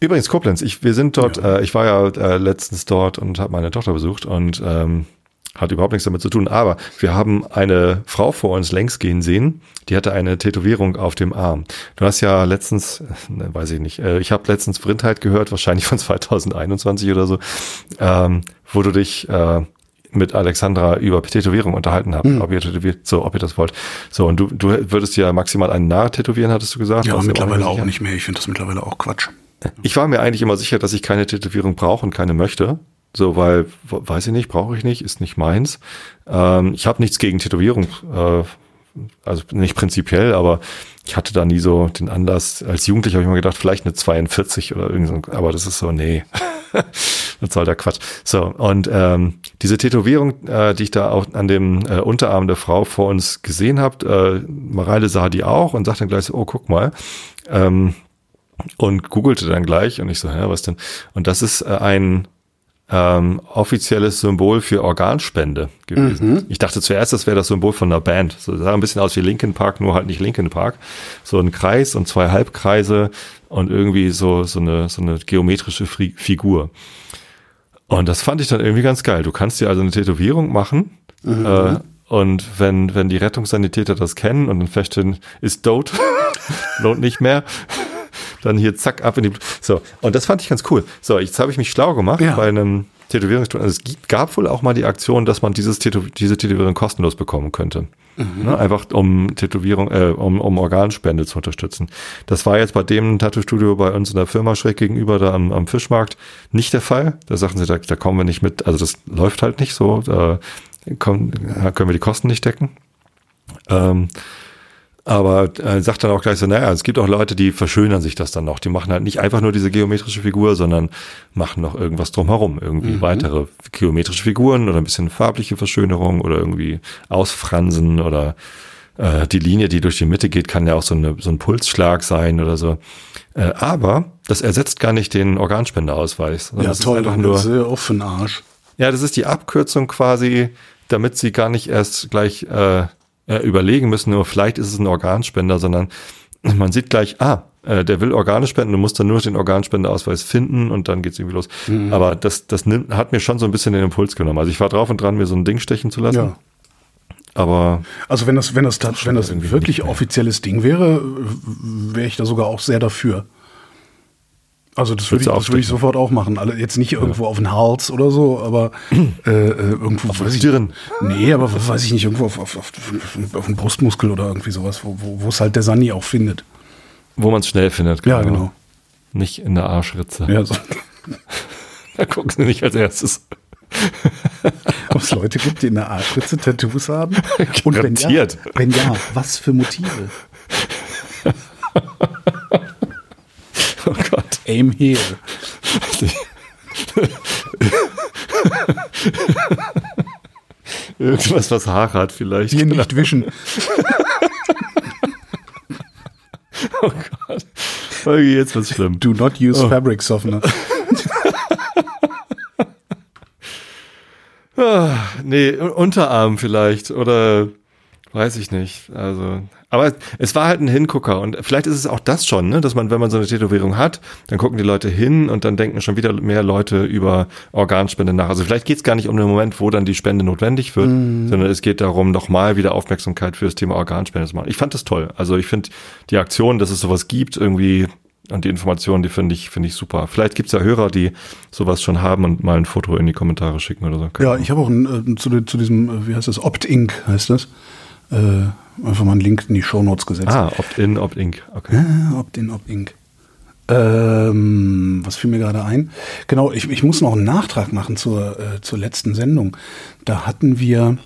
Übrigens, Koblenz, ich, wir sind dort, äh, ich war ja äh, letztens dort und habe meine Tochter besucht und ähm, hat überhaupt nichts damit zu tun. Aber wir haben eine Frau vor uns längs gehen sehen, die hatte eine Tätowierung auf dem Arm. Du hast ja letztens, ne, weiß ich nicht, äh, ich habe letztens Vrindheit gehört, wahrscheinlich von 2021 oder so, ähm, wo du dich äh, mit Alexandra über Tätowierung unterhalten habt, Hm. ob ihr tätowiert, so, ob ihr das wollt. So, und du, du würdest ja maximal einen Nahe tätowieren, hattest du gesagt. Ja, Warst mittlerweile auch nicht mehr. Ich finde das mittlerweile auch Quatsch. Ich war mir eigentlich immer sicher, dass ich keine Tätowierung brauche und keine möchte. So, weil, weiß ich nicht, brauche ich nicht, ist nicht meins. Ähm, ich habe nichts gegen Tätowierung, äh, also nicht prinzipiell, aber ich hatte da nie so den Anlass. Als Jugendlicher habe ich mir gedacht, vielleicht eine 42 oder irgend so, aber das ist so, nee. das soll der Quatsch. So, und ähm, diese Tätowierung, äh, die ich da auch an dem äh, Unterarm der Frau vor uns gesehen habe, äh, Mareile sah die auch und sagte dann gleich so, oh, guck mal. Ähm, und googelte dann gleich und ich so, hä, was denn? Und das ist äh, ein ähm, offizielles Symbol für Organspende gewesen. Ich dachte zuerst, das wäre das Symbol von einer Band. So das sah ein bisschen aus wie Linkin Park, nur halt nicht Linkin Park. So ein Kreis und zwei Halbkreise und irgendwie so so eine so eine geometrische Fi- Figur. Und das fand ich dann irgendwie ganz geil. Du kannst dir also eine Tätowierung machen. Äh, und wenn, wenn die Rettungssanitäter das kennen und dann feststellen, ist tot, lohnt nicht mehr, dann hier zack ab in die. So, und das fand ich ganz cool. So, jetzt habe ich mich schlau gemacht Ja. bei einem Tätowierungsstudio. Also es gab wohl auch mal die Aktion, dass man dieses Tätow diese Tätowierung kostenlos bekommen könnte. Ne, einfach um Tätowierung, äh, um, um Organspende zu unterstützen. Das war jetzt bei dem Tattoo-Studio bei uns in der Firma schräg gegenüber da am, am Fischmarkt nicht der Fall. Da sagten sie, da, da kommen wir nicht mit, also das läuft halt nicht so, da kommen, können wir die Kosten nicht decken. Ähm, aber äh, sagt dann auch gleich so, naja, es gibt auch Leute, die verschönern sich das dann noch. Die machen halt nicht einfach nur diese geometrische Figur, sondern machen noch irgendwas drumherum. Irgendwie weitere geometrische Figuren oder ein bisschen farbliche Verschönerung oder irgendwie ausfransen oder äh, die Linie, die durch die Mitte geht, kann ja auch so, eine, so ein Pulsschlag sein oder so. Äh, aber das ersetzt gar nicht den Organspendeausweis. Ja, das ist toll. einfach Das nur, ist ja auch für den Arsch. ja, das ist die Abkürzung quasi, damit sie gar nicht erst gleich äh, äh, überlegen müssen, nur vielleicht ist es ein Organspender, sondern man sieht gleich, ah, äh, der will Organe spenden, du musst dann nur den Organspendeausweis finden und dann geht's irgendwie los. Mhm. Aber das, das nimmt, hat mir schon so ein bisschen den Impuls genommen. Also ich war drauf und dran, mir so ein Ding stechen zu lassen. Ja. Aber Also wenn das, wenn das, tat- wenn das wirklich offizielles Ding wäre, wäre ich da sogar auch sehr dafür. Also das würde ich, das würde ich sofort auch machen. Alle, jetzt nicht irgendwo auf den Hals oder so, aber äh, äh, irgendwo Auf weiß ich, Stirn. Nee, aber was weiß ich nicht, irgendwo auf, auf, auf, auf den Brustmuskel oder irgendwie sowas, wo, es halt der Sani auch findet. wo man es schnell findet. Ja, genau. Nicht in der Arschritze. Ja, so, Da gucken sie nicht als erstes. ob es Leute gibt, die in der Arschritze Tattoos haben. Und wenn ja, wenn ja, was für Motive? Aim here. Irgendwas, was Haare hat vielleicht. Hier nicht wischen. Oh Gott. Folge jetzt was schlimm. Do not use Oh. fabric softener. Ah, nee, Unterarm vielleicht oder weiß ich nicht. Also, aber es war halt ein Hingucker und vielleicht ist es auch das schon, ne, dass man, wenn man so eine Tätowierung hat, dann gucken die Leute hin und dann denken schon wieder mehr Leute über Organspende nach. Also vielleicht geht es gar nicht um den Moment, wo dann die Spende notwendig wird, sondern es geht darum, nochmal wieder Aufmerksamkeit für das Thema Organspende zu machen. Ich fand das toll. Also ich finde die Aktion, dass es sowas gibt, irgendwie und die Informationen, die finde ich, finde ich super. Vielleicht gibt es ja Hörer, die sowas schon haben und mal ein Foto in die Kommentare schicken oder so. Ja, ich habe auch ein, äh, zu, zu diesem, äh, wie heißt das, Opt-Inc heißt das. Äh, einfach mal einen Link in die Shownotes gesetzt. Ah, Opt-in, Opt-Inc. Okay. Ah, Opt-in, Opt-Inc. Ähm, was fiel mir gerade ein? Genau, ich, ich muss noch einen Nachtrag machen zur, äh, zur letzten Sendung. Da hatten wir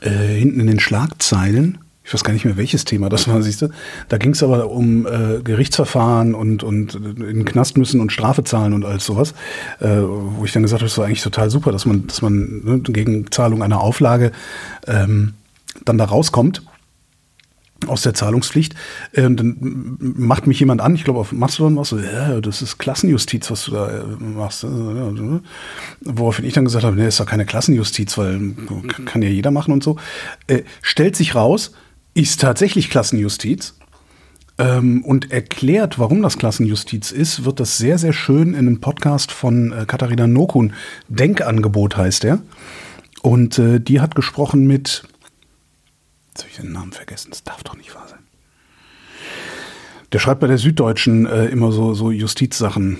äh, hinten in den Schlagzeilen, ich weiß gar nicht mehr, welches Thema das war, siehst du, da ging es aber um äh, Gerichtsverfahren und, und in den Knast müssen und Strafe zahlen und alles sowas, äh, wo ich dann gesagt habe, das war eigentlich total super, dass man, dass man ne, gegen Zahlung einer Auflage ähm, dann da rauskommt aus der Zahlungspflicht. Ähm, dann macht mich jemand an, ich glaube auf Mastodon was so, ja, das ist Klassenjustiz, was du da äh, machst. Also, ja. Woraufhin ich dann gesagt habe, nee, ist doch keine Klassenjustiz, weil äh, kann ja jeder machen und so. Äh, stellt sich raus, ist tatsächlich Klassenjustiz. ähm, und erklärt, warum das Klassenjustiz ist, wird das sehr, sehr schön in einem Podcast von äh, Katharina Nokun. Denkangebot heißt er. Und äh, die hat gesprochen mit, jetzt habe ich den Namen vergessen, das darf doch nicht wahr sein. Der schreibt bei der Süddeutschen äh, immer so, so Justizsachen.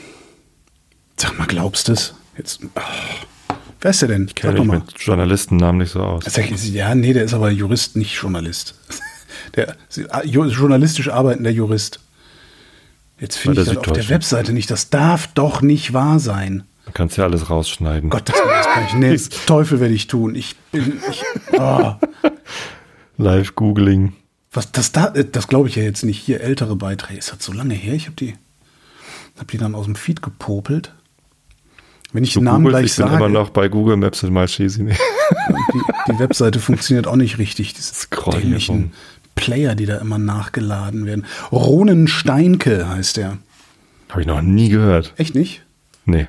Sag mal, glaubst du es? Jetzt, oh, wer ist der denn? Ich kenne mich mit Journalistennamen nicht so aus. Ja, nee, der ist aber Jurist, nicht Journalist. Der journalistisch arbeitender Jurist. Jetzt finde ich das auf der Webseite nicht. Das darf doch nicht wahr sein. Du kannst ja alles rausschneiden. Gott, das, kann ich nicht. Teufel werde ich tun. Ich bin. Ich, oh. Live-Googling. Was, das da, das glaube ich ja jetzt nicht. Hier ältere Beiträge. Ist das so lange her? Ich habe die, hab die dann aus dem Feed gepopelt. Wenn ich du den Namen Google, gleich ich sage. bin immer noch bei Google Maps in Malchesi. Die, die Webseite funktioniert auch nicht richtig. Diese rum. Player, die da immer nachgeladen werden. Ronen Steinke heißt der. Habe ich noch nie gehört. Echt nicht? Nee.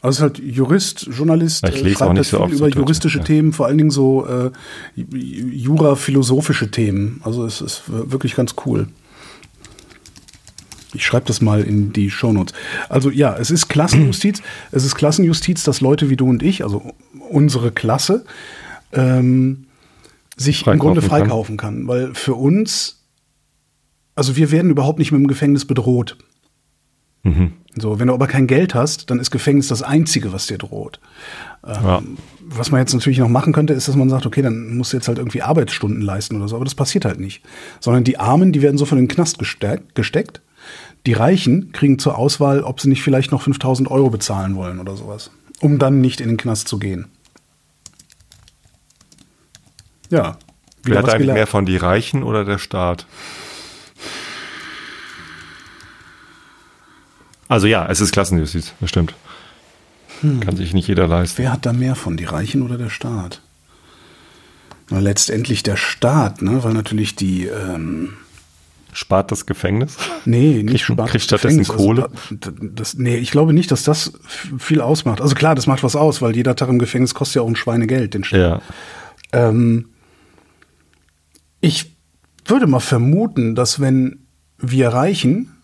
Also ist halt Jurist, Journalist, ich lese äh, schreibt auch nicht das so oft über so juristische ja. Themen, vor allen Dingen so äh, Jura-philosophische Themen. Also es ist wirklich ganz cool. Ich schreibe das mal in die Shownotes. Also ja, es ist Klassenjustiz. es ist Klassenjustiz, dass Leute wie du und ich, also unsere Klasse, ähm, sich im Freikaufen Grunde kann. freikaufen kann. Weil für uns, also wir werden überhaupt nicht mit dem Gefängnis bedroht. So, wenn du aber kein Geld hast, dann ist Gefängnis das Einzige, was dir droht. Ja. Was man jetzt natürlich noch machen könnte, ist, dass man sagt, okay, dann musst du jetzt halt irgendwie Arbeitsstunden leisten oder so, aber das passiert halt nicht. Sondern die Armen, die werden sofort in den Knast gesteckt, gesteckt. Die Reichen kriegen zur Auswahl, ob sie nicht vielleicht noch 5000 Euro bezahlen wollen oder sowas, um dann nicht in den Knast zu gehen. Ja. Wer hat eigentlich gelernt. mehr von die Reichen oder der Staat? Also ja, es ist Klassenjustiz, das stimmt. Kann sich nicht jeder leisten. Wer hat da mehr von, die Reichen oder der Staat? Na, letztendlich der Staat, ne? weil natürlich die, ähm, Spart das Gefängnis? nee, nicht Kriegt- Spart- kriegt stattdessen Gefängnis, Kohle? Also, da- das, nee, ich glaube nicht, dass das viel ausmacht. Also klar, das macht was aus, weil jeder Tag im Gefängnis kostet ja auch ein Schweinegeld, den Staat. Ja. Ähm, ich würde mal vermuten, dass wenn wir Reichen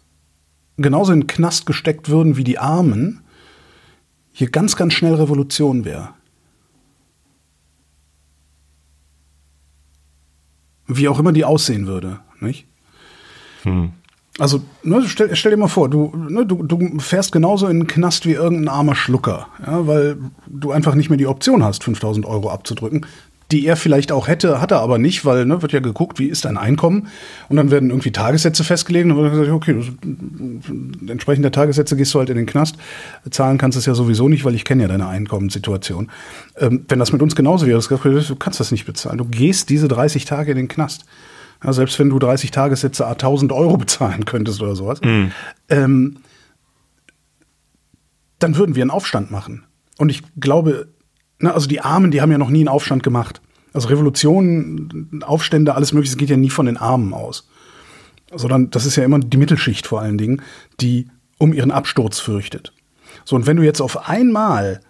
genauso in den Knast gesteckt würden wie die Armen, hier ganz, ganz schnell Revolution wäre. Wie auch immer die aussehen würde, nicht? Also, ne, stell, stell dir mal vor, du, ne, du, du fährst genauso in den Knast wie irgendein armer Schlucker, ja, weil du einfach nicht mehr die Option hast, 5000 Euro abzudrücken, die er vielleicht auch hätte, hat er aber nicht, weil ne, wird ja geguckt, wie ist dein Einkommen und dann werden irgendwie Tagessätze festgelegt und dann wird gesagt, okay, entsprechend der Tagessätze gehst du halt in den Knast, zahlen kannst du es ja sowieso nicht, weil ich kenne ja deine Einkommenssituation. Ähm, wenn das mit uns genauso wäre, du kannst das nicht bezahlen, du gehst diese 30 Tage in den Knast. Ja, selbst wenn du 30 Tagessätze 1000 Euro bezahlen könntest oder sowas, ähm, dann würden wir einen Aufstand machen. Und ich glaube, na, also die Armen, die haben ja noch nie einen Aufstand gemacht. Also Revolutionen, Aufstände, alles Mögliche, geht ja nie von den Armen aus. Sondern das ist ja immer die Mittelschicht vor allen Dingen, die um ihren Absturz fürchtet. So, und wenn du jetzt auf einmal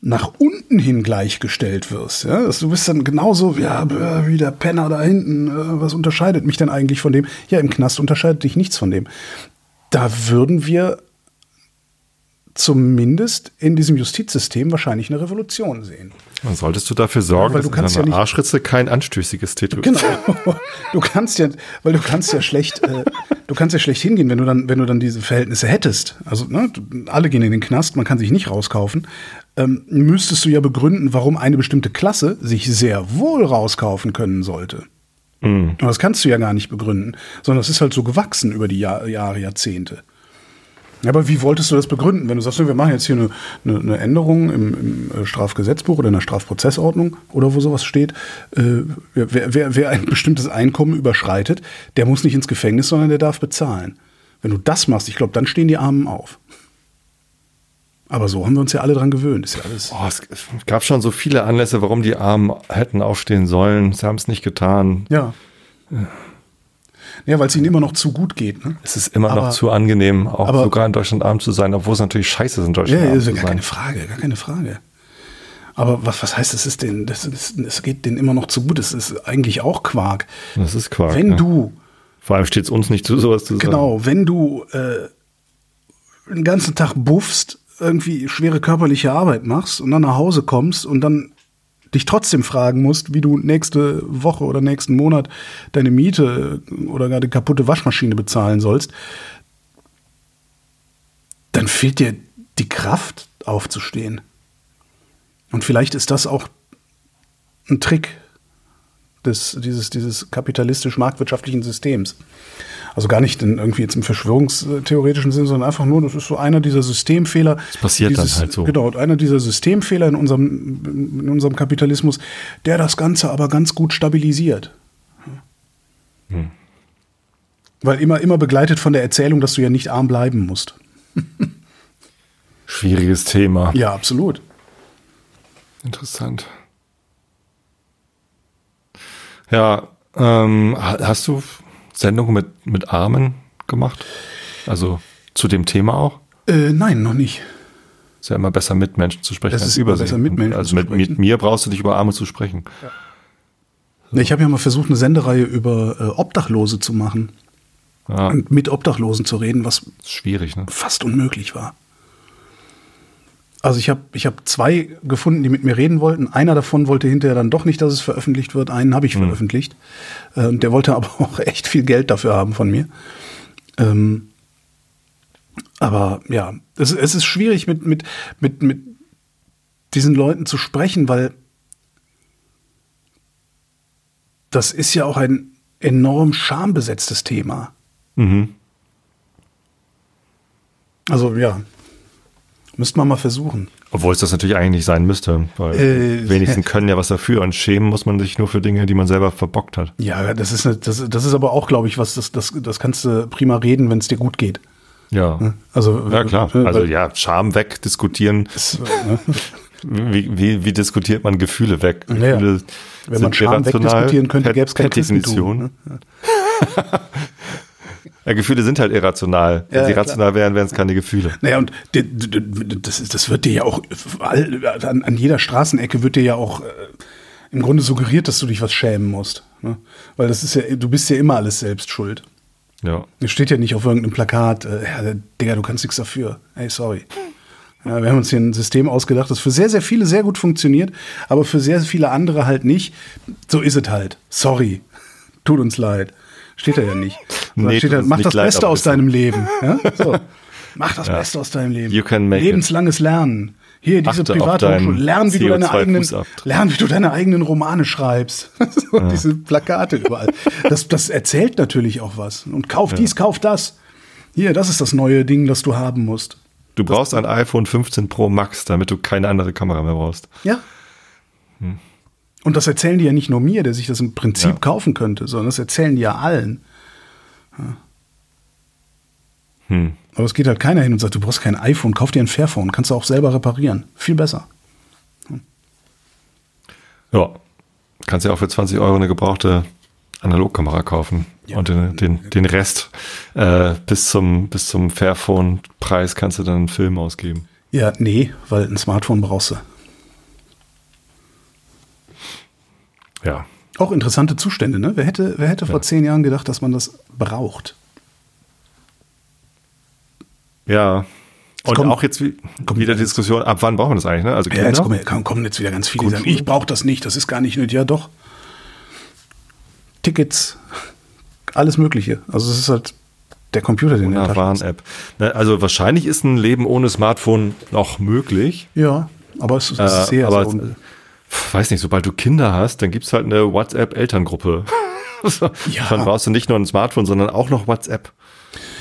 nach unten hin gleichgestellt wirst. Ja? Du bist dann genauso ja, wie der Penner da hinten. äh, Was unterscheidet mich denn eigentlich von dem? Ja, im Knast unterscheidet dich nichts von dem. Da würden wir zumindest in diesem Justizsystem wahrscheinlich eine Revolution sehen. Dann solltest du dafür sorgen, weil du dass in ja deiner nicht- Arschritze kein anstößiges Tattoo ist. Genau. Du kannst ja, weil du kannst ja schlecht, äh, du kannst ja schlecht hingehen, wenn du dann, wenn du dann diese Verhältnisse hättest. Also ne, alle gehen in den Knast, man kann sich nicht rauskaufen. Ähm, müsstest du ja begründen, warum eine bestimmte Klasse sich sehr wohl rauskaufen können sollte. Aber das kannst du ja gar nicht begründen, sondern es ist halt so gewachsen über die Jahr, Jahre, Jahrzehnte. Ja, aber wie wolltest du das begründen, wenn du sagst, wir machen jetzt hier eine, eine, eine Änderung im, im äh, Strafgesetzbuch oder in der Strafprozessordnung oder wo sowas steht, äh, wer, wer, wer ein bestimmtes Einkommen überschreitet, der muss nicht ins Gefängnis, sondern der darf bezahlen. Wenn du das machst, ich glaube, dann stehen die Armen auf. Aber so haben wir uns ja alle dran gewöhnt. Ist ja alles. Oh, es es gab schon so viele Anlässe, warum die Armen hätten aufstehen sollen. Sie haben es nicht getan. Ja. Ja, weil es ihnen immer noch zu gut geht. Ne? Es ist immer Aber- noch zu angenehm, auch aber- sogar in Deutschland arm zu sein, obwohl es natürlich scheiße ist, in Deutschland Ja, ja, arm ist ja zu gar sein. keine Frage, gar keine Frage. Aber was, was heißt, es ist den, das, ist, es geht denen immer noch zu gut. Das ist eigentlich auch Quark. Das ist Quark. Wenn ja. du Vor allem steht es uns nicht zu, sowas zu sagen. Genau, wenn du äh, den ganzen Tag buffst, irgendwie schwere körperliche Arbeit machst und dann nach Hause kommst und dann dich trotzdem fragen musst, wie du nächste Woche oder nächsten Monat deine Miete oder gar die kaputte Waschmaschine bezahlen sollst, dann fehlt dir die Kraft aufzustehen. Und vielleicht ist das auch ein Trick des, dieses, dieses kapitalistisch-marktwirtschaftlichen Systems. Also gar nicht in, irgendwie jetzt im verschwörungstheoretischen Sinn, sondern einfach nur, das ist so einer dieser Systemfehler. Das passiert dieses, dann halt so. Genau, einer dieser Systemfehler in unserem, in unserem Kapitalismus, der das Ganze aber ganz gut stabilisiert. Hm. Weil immer, immer begleitet von der Erzählung, dass du ja nicht arm bleiben musst. Schwieriges Thema. Ja, absolut. Interessant. Ja, ähm, ha- hast du Sendungen mit, mit Armen gemacht? Also zu dem Thema auch? Äh, nein, noch nicht. Ist ja immer besser mit Menschen zu sprechen Es als ist immer über besser, mit Menschen also zu mit, sprechen. mit mir brauchst du nicht über Arme zu sprechen. Ne, Ich habe ja mal versucht, eine Sendereihe über äh, Obdachlose zu machen Ja, und mit Obdachlosen zu reden, was schwierig, ne? fast unmöglich war. Also ich habe ich hab zwei gefunden, die mit mir reden wollten. Einer davon wollte hinterher dann doch nicht, dass es veröffentlicht wird. Einen habe ich veröffentlicht. Äh, und der wollte aber auch echt viel Geld dafür haben von mir. Ähm, aber ja, es, es ist schwierig mit, mit, mit, mit diesen Leuten zu sprechen, weil das ist ja auch ein enorm schambesetztes Thema. Mhm. Also ja, müsste man mal versuchen. Obwohl es das natürlich eigentlich nicht sein müsste, weil Äh, wenigstens können ja was dafür und schämen muss man sich nur für Dinge, die man selber verbockt hat. Ja, das ist, eine, das, das ist aber auch, glaube ich, was, das, das, das kannst du prima reden, wenn es dir gut geht. Ja. Also, Ja, klar. äh, Also ja, Scham weg, diskutieren. es, äh, ne? Wie, wie, wie diskutiert man Gefühle weg? Ja. Gefühle Wenn man Scham wegdiskutieren könnte, gäbe es kein per Definition. Christentum. Ne? Ja, Gefühle sind halt irrational. Wenn Ja, sie ja, rational wären, wären es keine Gefühle. Naja, und das, das wird dir ja auch, an, an jeder Straßenecke wird dir ja auch äh, im Grunde suggeriert, dass du dich was schämen musst. Ne? Weil das ist ja, du bist ja immer alles selbst schuld. Ja. Es steht ja nicht auf irgendeinem Plakat, äh, ja, Digga, du kannst nichts dafür. Hey, sorry. Ja, wir haben uns hier ein System ausgedacht, das für sehr, sehr viele sehr gut funktioniert, aber für sehr viele andere halt nicht. So ist es halt. Sorry. Tut uns leid. Steht da ja nicht. Nee, da, mach das leid, Beste aber aus deinem Leben. Ja? So. Mach das Beste aus deinem Leben. Make it. Lebenslanges Lernen. Hier, diese Achte auf private deinen Hochschule. Lernen, wie du deine eigenen, CO2-Fußabdruck. lernen, wie du deine eigenen Romane schreibst. so, Diese Plakate überall. Das, das erzählt natürlich auch was. Und kauf dies, kauf das. Hier, das ist das neue Ding, das du haben musst. Du brauchst ein iPhone 15 Pro Max, damit du keine andere Kamera mehr brauchst. Ja. Und das erzählen die ja nicht nur mir, der sich das im Prinzip Ja. kaufen könnte, sondern das erzählen die ja allen. Hm. Aber es geht halt keiner hin und sagt, du brauchst kein iPhone, kauf dir ein Fairphone, kannst du auch selber reparieren. Viel besser. Ja. Kannst ja auch für 20 Euro eine gebrauchte Analogkamera kaufen. Ja. Und den, den, den Rest äh, bis zum, bis zum Fairphone-Preis kannst du dann einen Film ausgeben. Ja, nee, weil ein Smartphone brauchst du. Ja. Auch interessante Zustände, ne? Wer hätte, wer hätte vor zehn Jahren gedacht, dass man das braucht? Ja. Und kommt- auch jetzt wie, kommt- wieder Diskussion, ab wann braucht man das eigentlich? Ne? Also Ja, jetzt Kinder? kommen, kommen, jetzt wieder ganz viele, die sagen, ich brauche das nicht, das ist gar nicht nötig. Ja, doch. Tickets, alles Mögliche. Also es ist halt der Computer, den Ja, hast. Warn-App. Ne, Also wahrscheinlich ist ein Leben ohne Smartphone noch möglich. Ja, aber es ist Äh, sehr, aber sehr äh, weiß nicht, sobald du Kinder hast, dann gibt's halt eine WhatsApp-Elterngruppe. Ja. Dann brauchst du nicht nur ein Smartphone, sondern auch noch WhatsApp.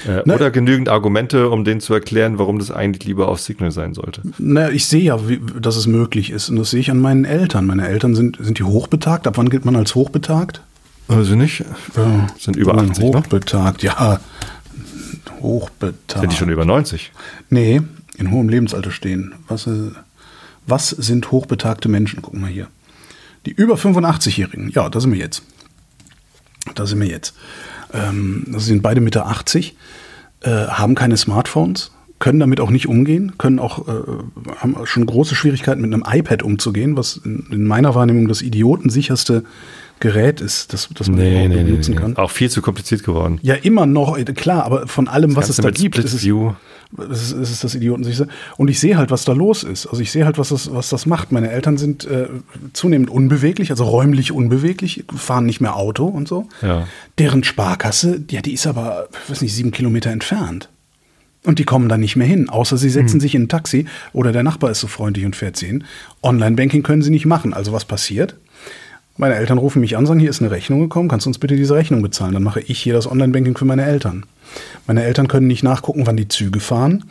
Äh, Ne. Oder genügend Argumente, um denen zu erklären, warum das eigentlich lieber auf Signal sein sollte. Na, ich sehe ja, wie, dass es möglich ist. Und das sehe ich an meinen Eltern. Meine Eltern sind, sind die hochbetagt. Ab wann gilt man als hochbetagt? Also nicht? Ja, Sind über 80, ne? Hochbetagt, ja. Hochbetagt. Sind die schon über 90? Nee, in hohem Lebensalter stehen. Was, äh, was sind hochbetagte Menschen? Gucken wir hier. Die über 85-Jährigen. Ja, da sind wir jetzt. Da sind wir jetzt. Ähm, das sind beide Mitte 80, äh, haben keine Smartphones, können damit auch nicht umgehen, können auch, äh, haben schon große Schwierigkeiten mit einem iPad umzugehen, was in, in meiner Wahrnehmung das idiotensicherste Gerät ist, das, das man Nee, nee, benutzen nee. kann. Auch viel zu kompliziert geworden. Ja, immer noch, äh, klar, aber von allem, was es Ganze da mit gibt, ist es. Das ist, ist das Idioten. Und ich sehe halt, was da los ist. Also ich sehe halt, was das, was das macht. Meine Eltern sind äh, zunehmend unbeweglich, also räumlich unbeweglich, fahren nicht mehr Auto und so. Ja. Deren Sparkasse, ja, die ist aber, ich weiß nicht, sieben Kilometer entfernt. Und die kommen da nicht mehr hin, außer sie setzen sich in ein Taxi oder der Nachbar ist so freundlich und fährt sie hin. Online-Banking können sie nicht machen. Also was passiert? Meine Eltern rufen mich an, sagen, hier ist eine Rechnung gekommen, kannst du uns bitte diese Rechnung bezahlen? Dann mache ich hier das Online-Banking für meine Eltern. Meine Eltern können nicht nachgucken, wann die Züge fahren.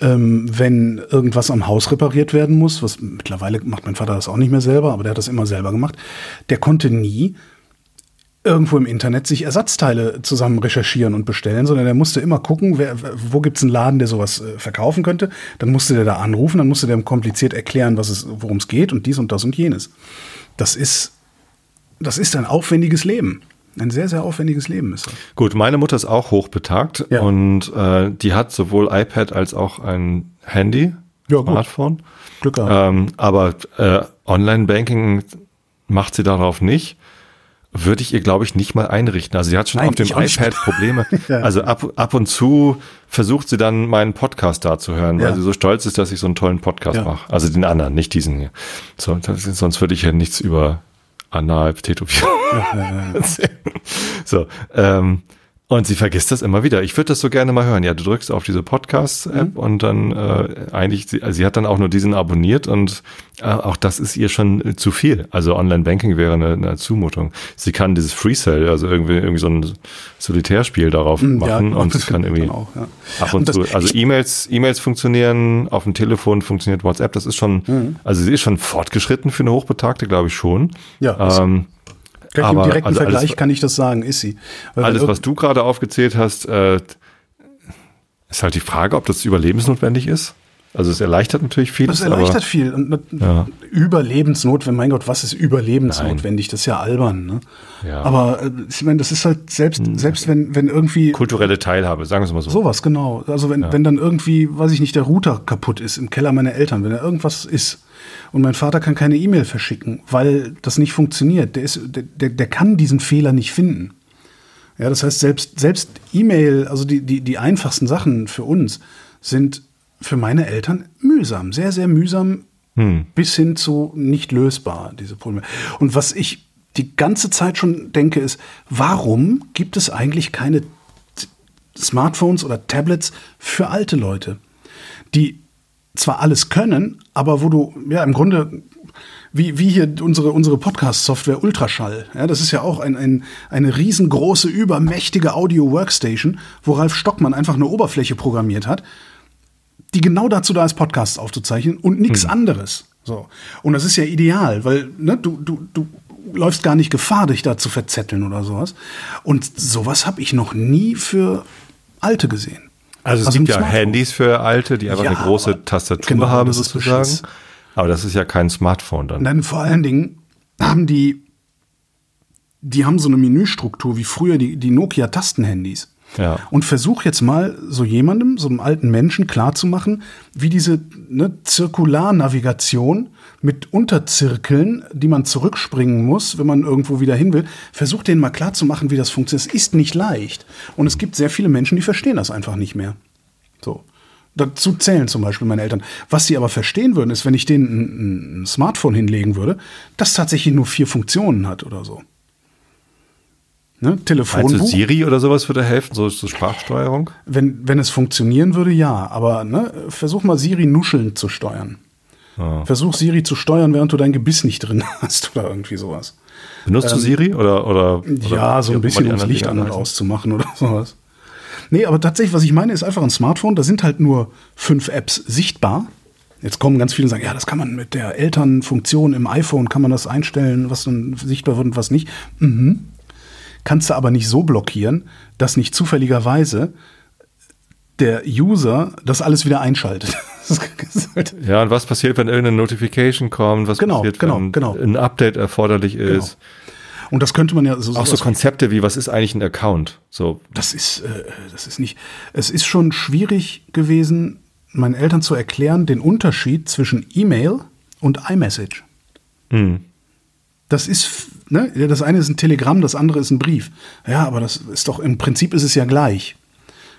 Ähm, wenn irgendwas am Haus repariert werden muss, was mittlerweile macht mein Vater das auch nicht mehr selber, aber der hat das immer selber gemacht, der konnte nie irgendwo im Internet sich Ersatzteile zusammen recherchieren und bestellen, sondern der musste immer gucken, wer, wo gibt's einen Laden, der sowas äh, verkaufen könnte. Dann musste der da anrufen, dann musste der kompliziert erklären, es, worum es geht und dies und das und jenes. Das ist, das ist ein aufwendiges Leben. Ein sehr, sehr aufwendiges Leben ist das. Gut, meine Mutter ist auch hochbetagt Ja. und äh, die hat sowohl iPad als auch ein Handy, Ja, gut. Smartphone. Glück gehabt. Ähm, aber äh, Online-Banking macht sie darauf nicht. Würde ich ihr, glaube ich, nicht mal einrichten. Also sie hat schon Nein, auf dem iPad Probleme. Ja. Also ab, ab und zu versucht sie dann meinen Podcast da zu hören, weil sie so stolz ist, dass ich so einen tollen Podcast mache. Also den anderen, nicht diesen hier. So, das, sonst würde ich ja nichts über anal erzählen. so, ähm, und sie vergisst das immer wieder. Ich würde das so gerne mal hören. Ja, du drückst auf diese Podcast-App Mhm. und dann äh, eigentlich, sie, also sie hat dann auch nur diesen abonniert und äh, auch das ist ihr schon äh, zu viel. Also Online-Banking wäre eine, eine Zumutung. Sie kann dieses Freecell, also irgendwie, irgendwie so ein Solitärspiel darauf Mhm, ja, machen und sie kann irgendwie auch, ja. ab und, Und zu, also E-Mails, E-Mails funktionieren, auf dem Telefon funktioniert WhatsApp, das ist schon, Mhm. also sie ist schon fortgeschritten für eine Hochbetagte, glaube ich schon. Ja, ähm, Gleich aber Im direkten also alles- Vergleich kann ich das sagen, ist sie. Weil alles, was du gerade aufgezählt hast, äh, ist halt die Frage, ob das überlebensnotwendig ist. Also es erleichtert natürlich vieles. Das erleichtert aber, viel. Und Ja. Überlebensnotwendig, mein Gott, was ist überlebensnotwendig? Das ist ja albern. Ne? Ja. Aber äh, ich meine, das ist halt selbst, selbst wenn, wenn irgendwie kulturelle Teilhabe, sagen wir es mal so. sowas, genau. Also wenn, wenn dann irgendwie, weiß ich nicht, der Router kaputt ist im Keller meiner Eltern, wenn da irgendwas ist und mein Vater kann keine E-Mail verschicken, weil das nicht funktioniert, der, ist, der, der, kann diesen Fehler nicht finden. Ja, das heißt, selbst, selbst E-Mail, also die, die, die einfachsten Sachen für uns, sind für meine Eltern mühsam, sehr, sehr mühsam, bis hin zu nicht lösbar, diese Probleme. Und was ich die ganze Zeit schon denke, ist, warum gibt es eigentlich keine Smartphones oder Tablets für alte Leute, die zwar alles können, aber wo du, ja, im Grunde, wie, wie hier unsere, unsere Podcast-Software Ultraschall. Ja, das ist ja auch ein, ein, eine riesengroße, übermächtige Audio-Workstation, wo Ralf Stockmann einfach eine Oberfläche programmiert hat, die genau dazu da ist, Podcasts aufzuzeichnen und nichts anderes. So. Und das ist ja ideal, weil ne, du, du, du läufst gar nicht Gefahr, dich da zu verzetteln oder sowas. Und sowas habe ich noch nie für Alte gesehen. Also es Also gibt ja Smartphone. Handys für Alte, die einfach Ja, eine große Tastatur genau, haben sozusagen. Aber das ist ja kein Smartphone dann. Und dann vor allen Dingen haben die, die haben so eine Menüstruktur wie früher die, die Nokia-Tastenhandys. Ja. Und versuch jetzt mal so jemandem, so einem alten Menschen klarzumachen, wie diese ne, Zirkularnavigation mit Unterzirkeln, die man zurückspringen muss, wenn man irgendwo wieder hin will, versuch denen mal klarzumachen, wie das funktioniert. Es ist nicht leicht. Und es gibt sehr viele Menschen, die verstehen das einfach nicht mehr. So. Dazu zählen zum Beispiel meine Eltern. Was sie aber verstehen würden, ist, wenn ich denen ein, ein Smartphone hinlegen würde, das tatsächlich nur vier Funktionen hat oder so. Ne? Du Telefonbuch. Siri oder sowas würde helfen, so, so Sprachsteuerung? Wenn, wenn es funktionieren würde, ja. Aber ne, versuch mal Siri nuschelnd zu steuern. Versuch Siri zu steuern, während du dein Gebiss nicht drin hast oder irgendwie sowas. Benutzt du Siri oder, oder, oder Ähm, ja, so ein bisschen ums anderen Licht an und auszumachen oder sowas. Nee, aber tatsächlich, was ich meine, ist einfach ein Smartphone, da sind halt nur fünf Apps sichtbar. Jetzt kommen ganz viele und sagen, ja, das kann man mit der Elternfunktion im iPhone, kann man das einstellen, was dann sichtbar wird und was nicht. Mhm. Kannst du aber nicht so blockieren, dass nicht zufälligerweise der User das alles wieder einschaltet. Ja, und was passiert, wenn irgendeine Notification kommt? Was Genau, passiert, genau, wenn genau. ein Update erforderlich ist? und das könnte man ja so Auch so Konzepte wie, was ist eigentlich ein Account? So, Das ist, äh, das ist nicht. Es ist schon schwierig gewesen, meinen Eltern zu erklären, den Unterschied zwischen E-Mail und iMessage. hm. Das ist, ne, das eine ist ein Telegramm, das andere ist ein Brief. Ja, aber das ist doch, im Prinzip ist es ja gleich.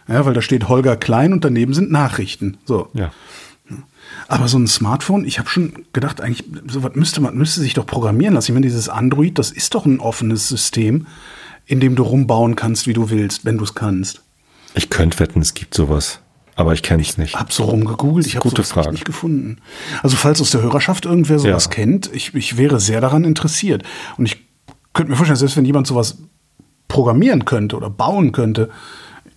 Ja, weil da steht Holger Klein und daneben sind Nachrichten. So. Ja. Aber so ein Smartphone, ich habe schon gedacht, eigentlich, sowas müsste man müsste sich doch programmieren lassen. Ich meine, dieses Android, das ist doch ein offenes System, in dem du rumbauen kannst, wie du willst, wenn du es kannst. Ich könnte wetten, es gibt sowas. Aber ich kenne es nicht. Hab so rumgegoogelt, ich habe Frage. nicht gefunden. Also falls aus der Hörerschaft irgendwer sowas Ja. kennt, ich, ich wäre sehr daran interessiert. Und ich könnte mir vorstellen, selbst wenn jemand sowas programmieren könnte oder bauen könnte,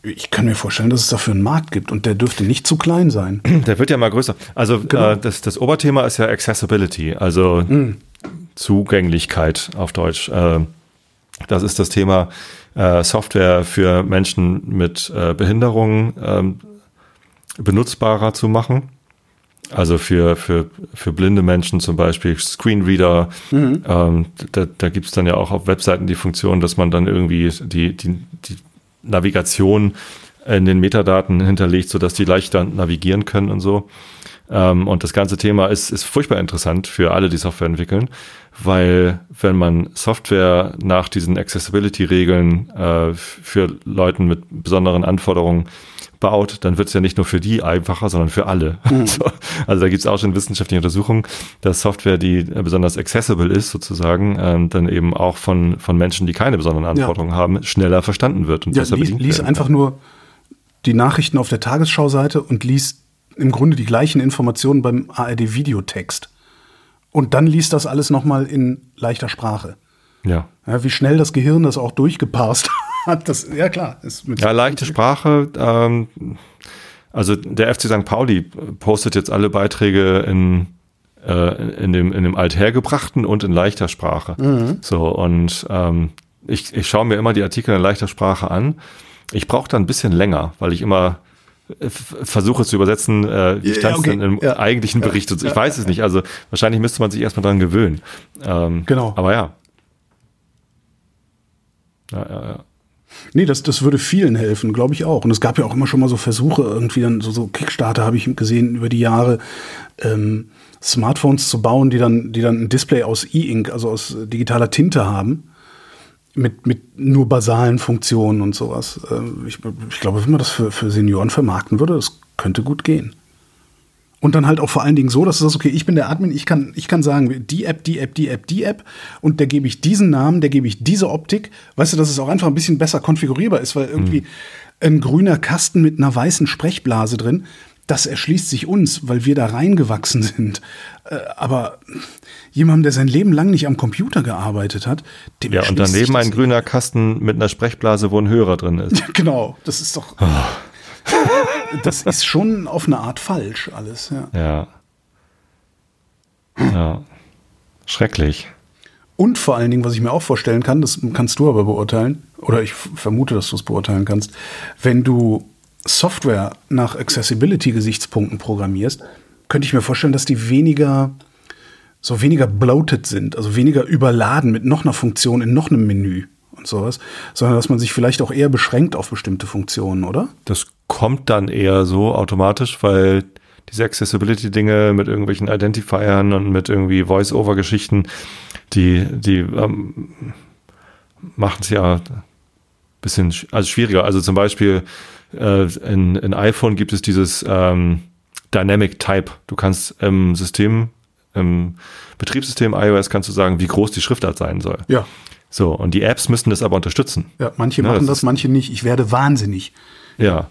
ich kann mir vorstellen, dass es dafür einen Markt gibt und der dürfte nicht zu klein sein. Der wird ja mal größer. Also Genau. äh, das, das Oberthema ist ja Accessibility, also Zugänglichkeit auf Deutsch. Äh, das ist das Thema äh, Software für Menschen mit äh, Behinderungen ähm, benutzbarer zu machen. Also für, für, für blinde Menschen zum Beispiel Screenreader. Ähm, da da gibt es dann ja auch auf Webseiten die Funktion, dass man dann irgendwie die, die, die Navigation in den Metadaten hinterlegt, sodass die leichter navigieren können und so. Ähm, und das ganze Thema ist, ist furchtbar interessant für alle, die Software entwickeln, weil wenn man Software nach diesen Accessibility-Regeln äh, für Leuten mit besonderen Anforderungen baut, dann wird es ja nicht nur für die einfacher, sondern für alle. So, also da gibt es auch schon wissenschaftliche Untersuchungen, dass Software, die besonders accessible ist, sozusagen, ähm, dann eben auch von, von Menschen, die keine besonderen Anforderungen haben, schneller verstanden wird und Ja, besser lies, lies einfach nur die Nachrichten auf der Tagesschau-Seite und lies im Grunde die gleichen Informationen beim ARD-Videotext. Und dann liest das alles nochmal in leichter Sprache. Ja. Ja, wie schnell das Gehirn das auch durchgeparst hat, das, ja klar. Ist mit Ja, leichte Sprache. Ähm, also der FC St. Pauli postet jetzt alle Beiträge in, äh, in, dem, in dem Althergebrachten und in leichter Sprache. So, und ähm, ich, ich schaue mir immer die Artikel in leichter Sprache an. Ich brauche da ein bisschen länger, weil ich immer äh, versuche zu übersetzen, äh, wie Ja, stand es okay. denn im Ja. eigentlichen Bericht. und so. Ich weiß es nicht. Also wahrscheinlich müsste man sich erstmal dran gewöhnen. Ähm, Genau. Aber ja. Ja, ja, ja. Nee, das, das würde vielen helfen, glaube ich auch. Und es gab ja auch immer schon mal so Versuche, irgendwie dann so, so Kickstarter habe ich gesehen über die Jahre, ähm, Smartphones zu bauen, die dann, die dann ein Display aus E-Ink, also aus digitaler Tinte haben. Mit, mit nur basalen Funktionen und sowas. Ähm, ich, ich glaube, wenn man das für, für Senioren vermarkten würde, das könnte gut gehen. Und dann halt auch vor allen Dingen so, dass du sagst, okay, ich bin der Admin, ich kann, ich kann sagen, die App, die App, die App, die App und der gebe ich diesen Namen, der gebe ich diese Optik. Weißt du, dass es auch einfach ein bisschen besser konfigurierbar ist, weil irgendwie ein grüner Kasten mit einer weißen Sprechblase drin, das erschließt sich uns, weil wir da reingewachsen sind. Äh, aber jemandem, der sein Leben lang nicht am Computer gearbeitet hat, dem Ja, und daneben ein grüner Kasten mit einer Sprechblase, wo ein Hörer drin ist. nicht. Genau, das ist doch. das ist schon auf eine Art falsch alles, ja. Ja. Ja. Schrecklich. Und vor allen Dingen, was ich mir auch vorstellen kann, das kannst du aber beurteilen, oder ich vermute, dass du es beurteilen kannst, wenn du Software nach Accessibility-Gesichtspunkten programmierst, könnte ich mir vorstellen, dass die weniger, so weniger bloated sind, also weniger überladen mit noch einer Funktion in noch einem Menü und sowas, sondern dass man sich vielleicht auch eher beschränkt auf bestimmte Funktionen, oder? Das kommt dann eher so automatisch, weil diese Accessibility-Dinge mit irgendwelchen Identifiern und mit irgendwie Voice-Over-Geschichten, die, die ähm, machen es ja ein bisschen sch- also schwieriger. Also zum Beispiel äh, in, in iPhone gibt es dieses ähm, Dynamic Type. Du kannst im System, im Betriebssystem iOS kannst du sagen, wie groß die Schriftart sein soll. Ja. So, und die Apps müssen das aber unterstützen. Ja, manche Ja, machen das das, manche nicht. Ich werde wahnsinnig. Ja,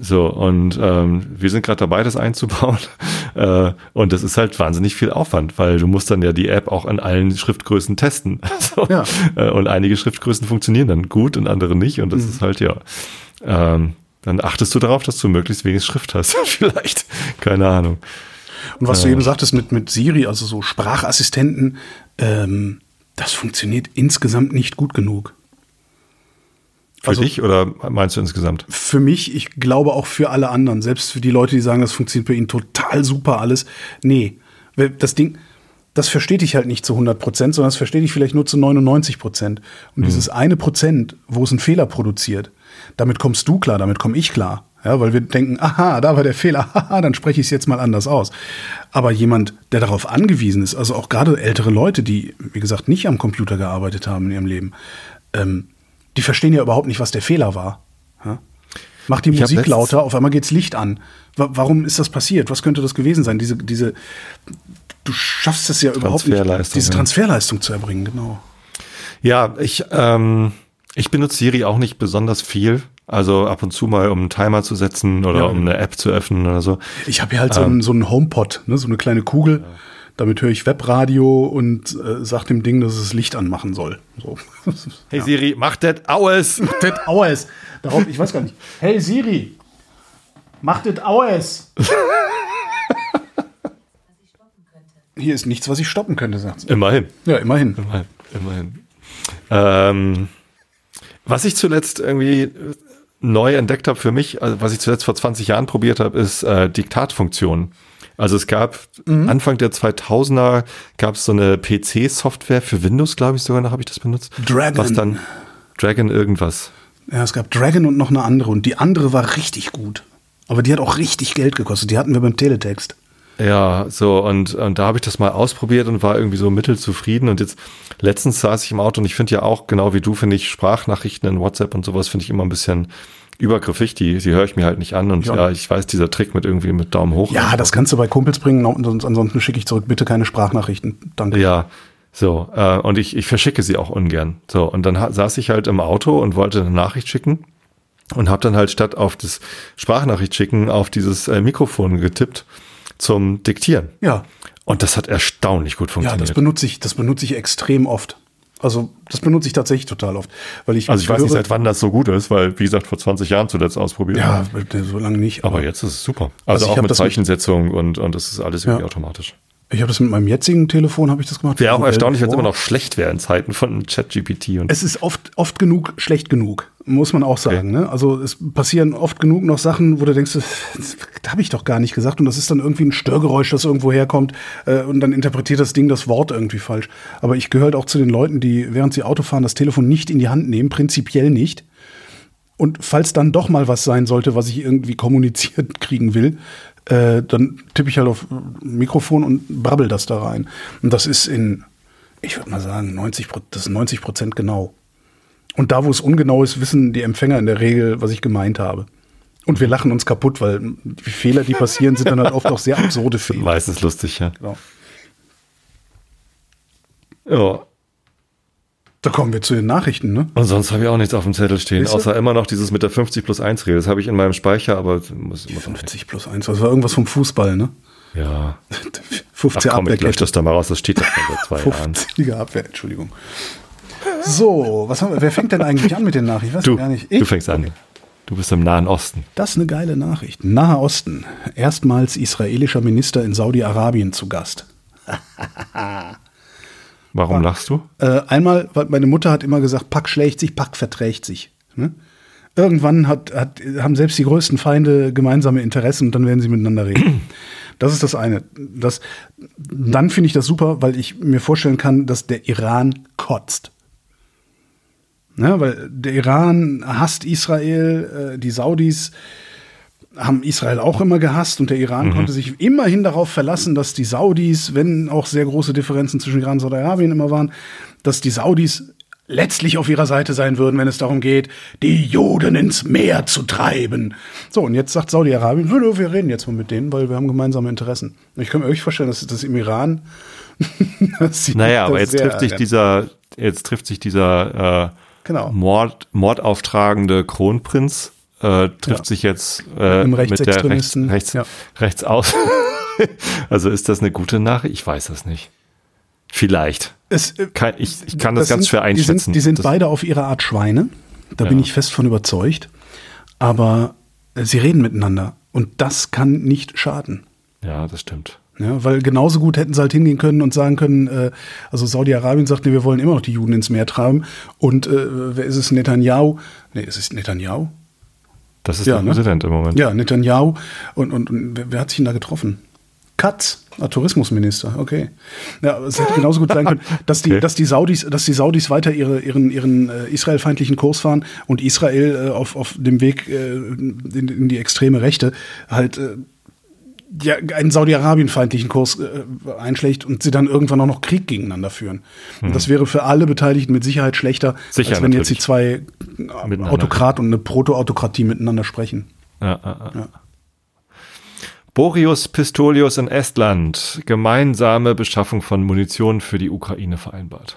so und ähm, wir sind gerade dabei, das einzubauen äh, und das ist halt wahnsinnig viel Aufwand, weil du musst dann ja die App auch in allen Schriftgrößen testen so, Ja. äh, und einige Schriftgrößen funktionieren dann gut und andere nicht und das ist halt ja, ähm, dann achtest du darauf, dass du möglichst wenig Schrift hast, vielleicht, keine Ahnung. Und was du eben sagtest mit, mit Siri, also so Sprachassistenten, ähm, das funktioniert insgesamt nicht gut genug. Für Also- dich oder meinst du insgesamt? Für mich, ich glaube auch für alle anderen, selbst für die Leute, die sagen, das funktioniert bei ihnen total super alles. Nee, das Ding, das verstehe ich halt nicht zu 100 Prozent, sondern das verstehe ich vielleicht nur zu 99 Prozent. Und dieses eine Prozent, wo es einen Fehler produziert, damit kommst du klar, damit komme ich klar. Ja, weil wir denken, aha, da war der Fehler, haha, dann spreche ich es jetzt mal anders aus. Aber jemand, der darauf angewiesen ist, also auch gerade ältere Leute, die, wie gesagt, nicht am Computer gearbeitet haben in ihrem Leben, ähm, die verstehen ja überhaupt nicht, was der Fehler war. Ja? Mach die Ich Musik lauter, auf einmal geht's Licht an. Wa warum ist das passiert? Was könnte das gewesen sein? Diese, diese, du schaffst es ja überhaupt nicht, Transferleistung, diese. Transferleistung zu erbringen, genau. Ja, ich, ähm, ich benutze Siri auch nicht besonders viel. Also ab und zu mal, um einen Timer zu setzen oder Ja. um eine App zu öffnen oder so. Ich habe hier halt so, einen, so einen HomePod, ne, so eine kleine Kugel. Damit höre ich Webradio und äh, sag dem Ding, dass es Licht anmachen soll. So. Hey Siri, mach das aus! das aus. Darauf, ich weiß gar nicht. Hey Siri, mach das aus. Hier ist nichts, was ich stoppen könnte, sagt sie. Immerhin. Ja, immerhin. Immerhin. Immerhin. Ähm, was ich zuletzt irgendwie neu entdeckt habe für mich, also was ich zuletzt vor 20 Jahren probiert habe, ist äh, Diktatfunktion. Also es gab Anfang der 2000er gab es so eine PC-Software für Windows, glaube ich sogar noch, habe ich das benutzt. Dragon. Was dann Dragon irgendwas. Ja, es gab Dragon und noch eine andere. Und die andere war richtig gut. Aber die hat auch richtig Geld gekostet. Die hatten wir beim Teletext. Ja, so und, und da habe ich das mal ausprobiert und war irgendwie so mittelzufrieden und jetzt letztens saß ich im Auto und ich finde ja auch genau wie du finde ich Sprachnachrichten in WhatsApp und sowas finde ich immer ein bisschen übergriffig, die die höre ich mir halt nicht an und Ja. ja, ich weiß dieser Trick mit irgendwie mit Daumen hoch. Ja, das kannst du bei Kumpels bringen. und Ansonsten schicke ich zurück. Bitte keine Sprachnachrichten. Danke. Ja, so äh, und ich ich verschicke sie auch ungern. So und dann saß ich halt im Auto und wollte eine Nachricht schicken und habe dann halt statt auf das Sprachnachricht schicken auf dieses äh, Mikrofon getippt zum Diktieren. Ja. Und das hat erstaunlich gut Ja, funktioniert. das benutze ich, das benutze ich extrem oft. Also, das benutze ich tatsächlich total oft. Weil ich Also ich weiß nicht, höre- seit wann das so gut ist, weil, wie gesagt, vor 20 Jahren zuletzt ausprobiert. Ja, so lange nicht. Aber jetzt ist es super. Also Also, auch mit das mit- Zeichensetzung und, und das ist alles irgendwie Ja. automatisch. Ich habe das mit meinem jetzigen Telefon, habe ich das gemacht. Wäre auch erstaunlich, wenn es immer noch schlecht wäre in Zeiten von ChatGPT und Es ist oft, oft genug schlecht genug, muss man auch sagen. Ne? Also es passieren oft genug noch Sachen, wo du denkst, das, das habe ich doch gar nicht gesagt. Und das ist dann irgendwie ein Störgeräusch, das irgendwo herkommt. Äh, und dann interpretiert das Ding das Wort irgendwie falsch. Aber ich gehöre halt auch zu den Leuten, die, während sie Auto fahren, das Telefon nicht in die Hand nehmen, prinzipiell nicht. Und falls dann doch mal was sein sollte, was ich irgendwie kommuniziert kriegen will, äh, dann tippe ich halt auf Mikrofon und brabbel das da rein. Und das ist in, ich würde mal sagen, 90, Pro- das ist 90 Prozent genau. Und da, wo es ungenau ist, wissen die Empfänger in der Regel, was ich gemeint habe. Und wir lachen uns kaputt, weil die Fehler, die passieren, sind dann halt oft auch sehr absurde Fehler. meistens lustig, ja. Genau. Ja. Da kommen wir zu den Nachrichten, ne? Und sonst habe ich auch nichts auf dem Zettel stehen, Siehst du? außer immer noch dieses mit der 50 plus 1 Regel. Das habe ich in meinem Speicher, aber muss nicht. 50 plus 1, das war irgendwas vom Fußball, ne? Ja. 50er Ach komm, ich lösche Abwehrkette. das da mal raus, das steht da schon seit zwei Jahren. 50er Abwehr, Entschuldigung. So, was haben wir, wer fängt denn eigentlich an mit den Nachrichten? Ich weiß Du, gar nicht. du Ich? fängst an. Du bist im Nahen Osten. Das ist eine geile Nachricht. Nahe Osten. Erstmals israelischer Minister in Saudi-Arabien zu Gast. Warum lachst du? Äh, einmal, weil meine Mutter hat immer gesagt, Pack schlägt sich, Pack verträgt sich. Ne? Irgendwann hat, hat, haben selbst die größten Feinde gemeinsame Interessen und dann werden sie miteinander reden. Das ist das eine. Das, dann finde ich das super, weil ich mir vorstellen kann, dass der Iran kotzt. Ne, weil der Iran hasst Israel, äh, die Saudis haben Israel auch immer gehasst und der Iran konnte sich immerhin darauf verlassen, dass die Saudis, wenn auch sehr große Differenzen zwischen Iran und Saudi-Arabien immer waren, dass die Saudis letztlich auf ihrer Seite sein würden, wenn es darum geht, die Juden ins Meer zu treiben. So, und jetzt sagt Saudi-Arabien, wir, reden jetzt mal mit denen, weil wir haben gemeinsame Interessen. Ich kann mir euch vorstellen, dass das im Iran. sie Naja, aber das jetzt trifft sich dieser, jetzt trifft sich dieser äh, Genau. Mord, mordauftragende Kronprinz, äh, trifft Ja. sich jetzt äh, Im mit der rechts, rechts, ja. rechts aus. also ist das eine gute Nachricht? Ich weiß das nicht. Vielleicht. Es, äh, Kein, ich, ich kann das, das ganz sind, schwer einschätzen. Die sind, die sind das, beide auf ihre Art Schweine. Da Ja. bin ich fest von überzeugt. Aber äh, sie reden miteinander. Und das kann nicht schaden. Ja, das stimmt. Ja, weil genauso gut hätten sie halt hingehen können und sagen können, äh, also Saudi-Arabien sagt, nee, wir wollen immer noch die Juden ins Meer treiben. Und äh, wer ist es? Netanyahu? Nee, ist es Netanyahu? Das ist Ja, der ne? Präsident im Moment. Ja, Netanyahu. Und, und, und wer, wer hat sich denn da getroffen? Katz, ah, Tourismusminister, okay. Ja, es hätte genauso gut sein können, dass die, Okay. dass die Saudis, dass die Saudis weiter ihre, ihren, ihren äh, israelfeindlichen Kurs fahren und Israel äh, auf, auf dem Weg äh, in, in die extreme Rechte halt äh, ja, einen Saudi-Arabien-feindlichen Kurs äh, einschlägt und sie dann irgendwann auch noch Krieg gegeneinander führen. Und das wäre für alle Beteiligten mit Sicherheit schlechter. Sicher, als wenn jetzt die natürlich. zwei äh. Autokrat und eine Proto-Autokratie miteinander sprechen. Ja, ja, ja. Boreus Pistolius in Estland. Gemeinsame Beschaffung von Munition für die Ukraine vereinbart.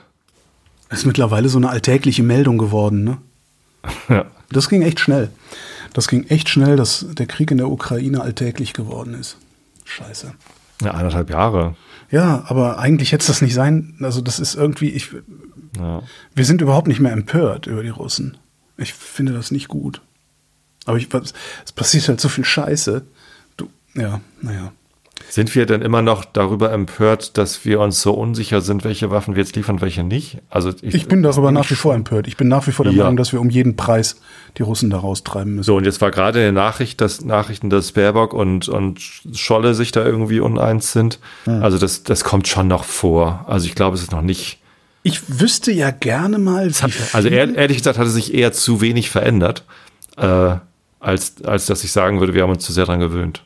Das ist mittlerweile so eine alltägliche Meldung geworden, ne? Ja. Das ging echt schnell. Das ging echt schnell, dass der Krieg in der Ukraine alltäglich geworden ist. Scheiße. ja, anderthalb Jahre. Ja, aber eigentlich hätte es das nicht sein. Also das ist irgendwie, ich, Ja. wir sind überhaupt nicht mehr empört über die Russen. Ich finde das nicht gut. Aber ich, es passiert halt so viel Scheiße. Du, ja, naja. Sind wir denn immer noch darüber empört, dass wir uns so unsicher sind, welche Waffen wir jetzt liefern, welche nicht? Also Ich bin darüber nach wie vor empört. Ich bin nach wie vor der Ja. Meinung, dass wir um jeden Preis die Russen da raustreiben müssen. So, und jetzt war gerade in der Nachricht, dass Nachrichten, dass Baerbock und, und Scholle sich da irgendwie uneins sind. Also das, das kommt schon noch vor. Also ich glaube, es ist noch nicht. Ich wüsste ja gerne mal, wie Also ehrlich gesagt hat es sich eher zu wenig verändert, äh, als, als dass ich sagen würde, wir haben uns zu sehr dran gewöhnt.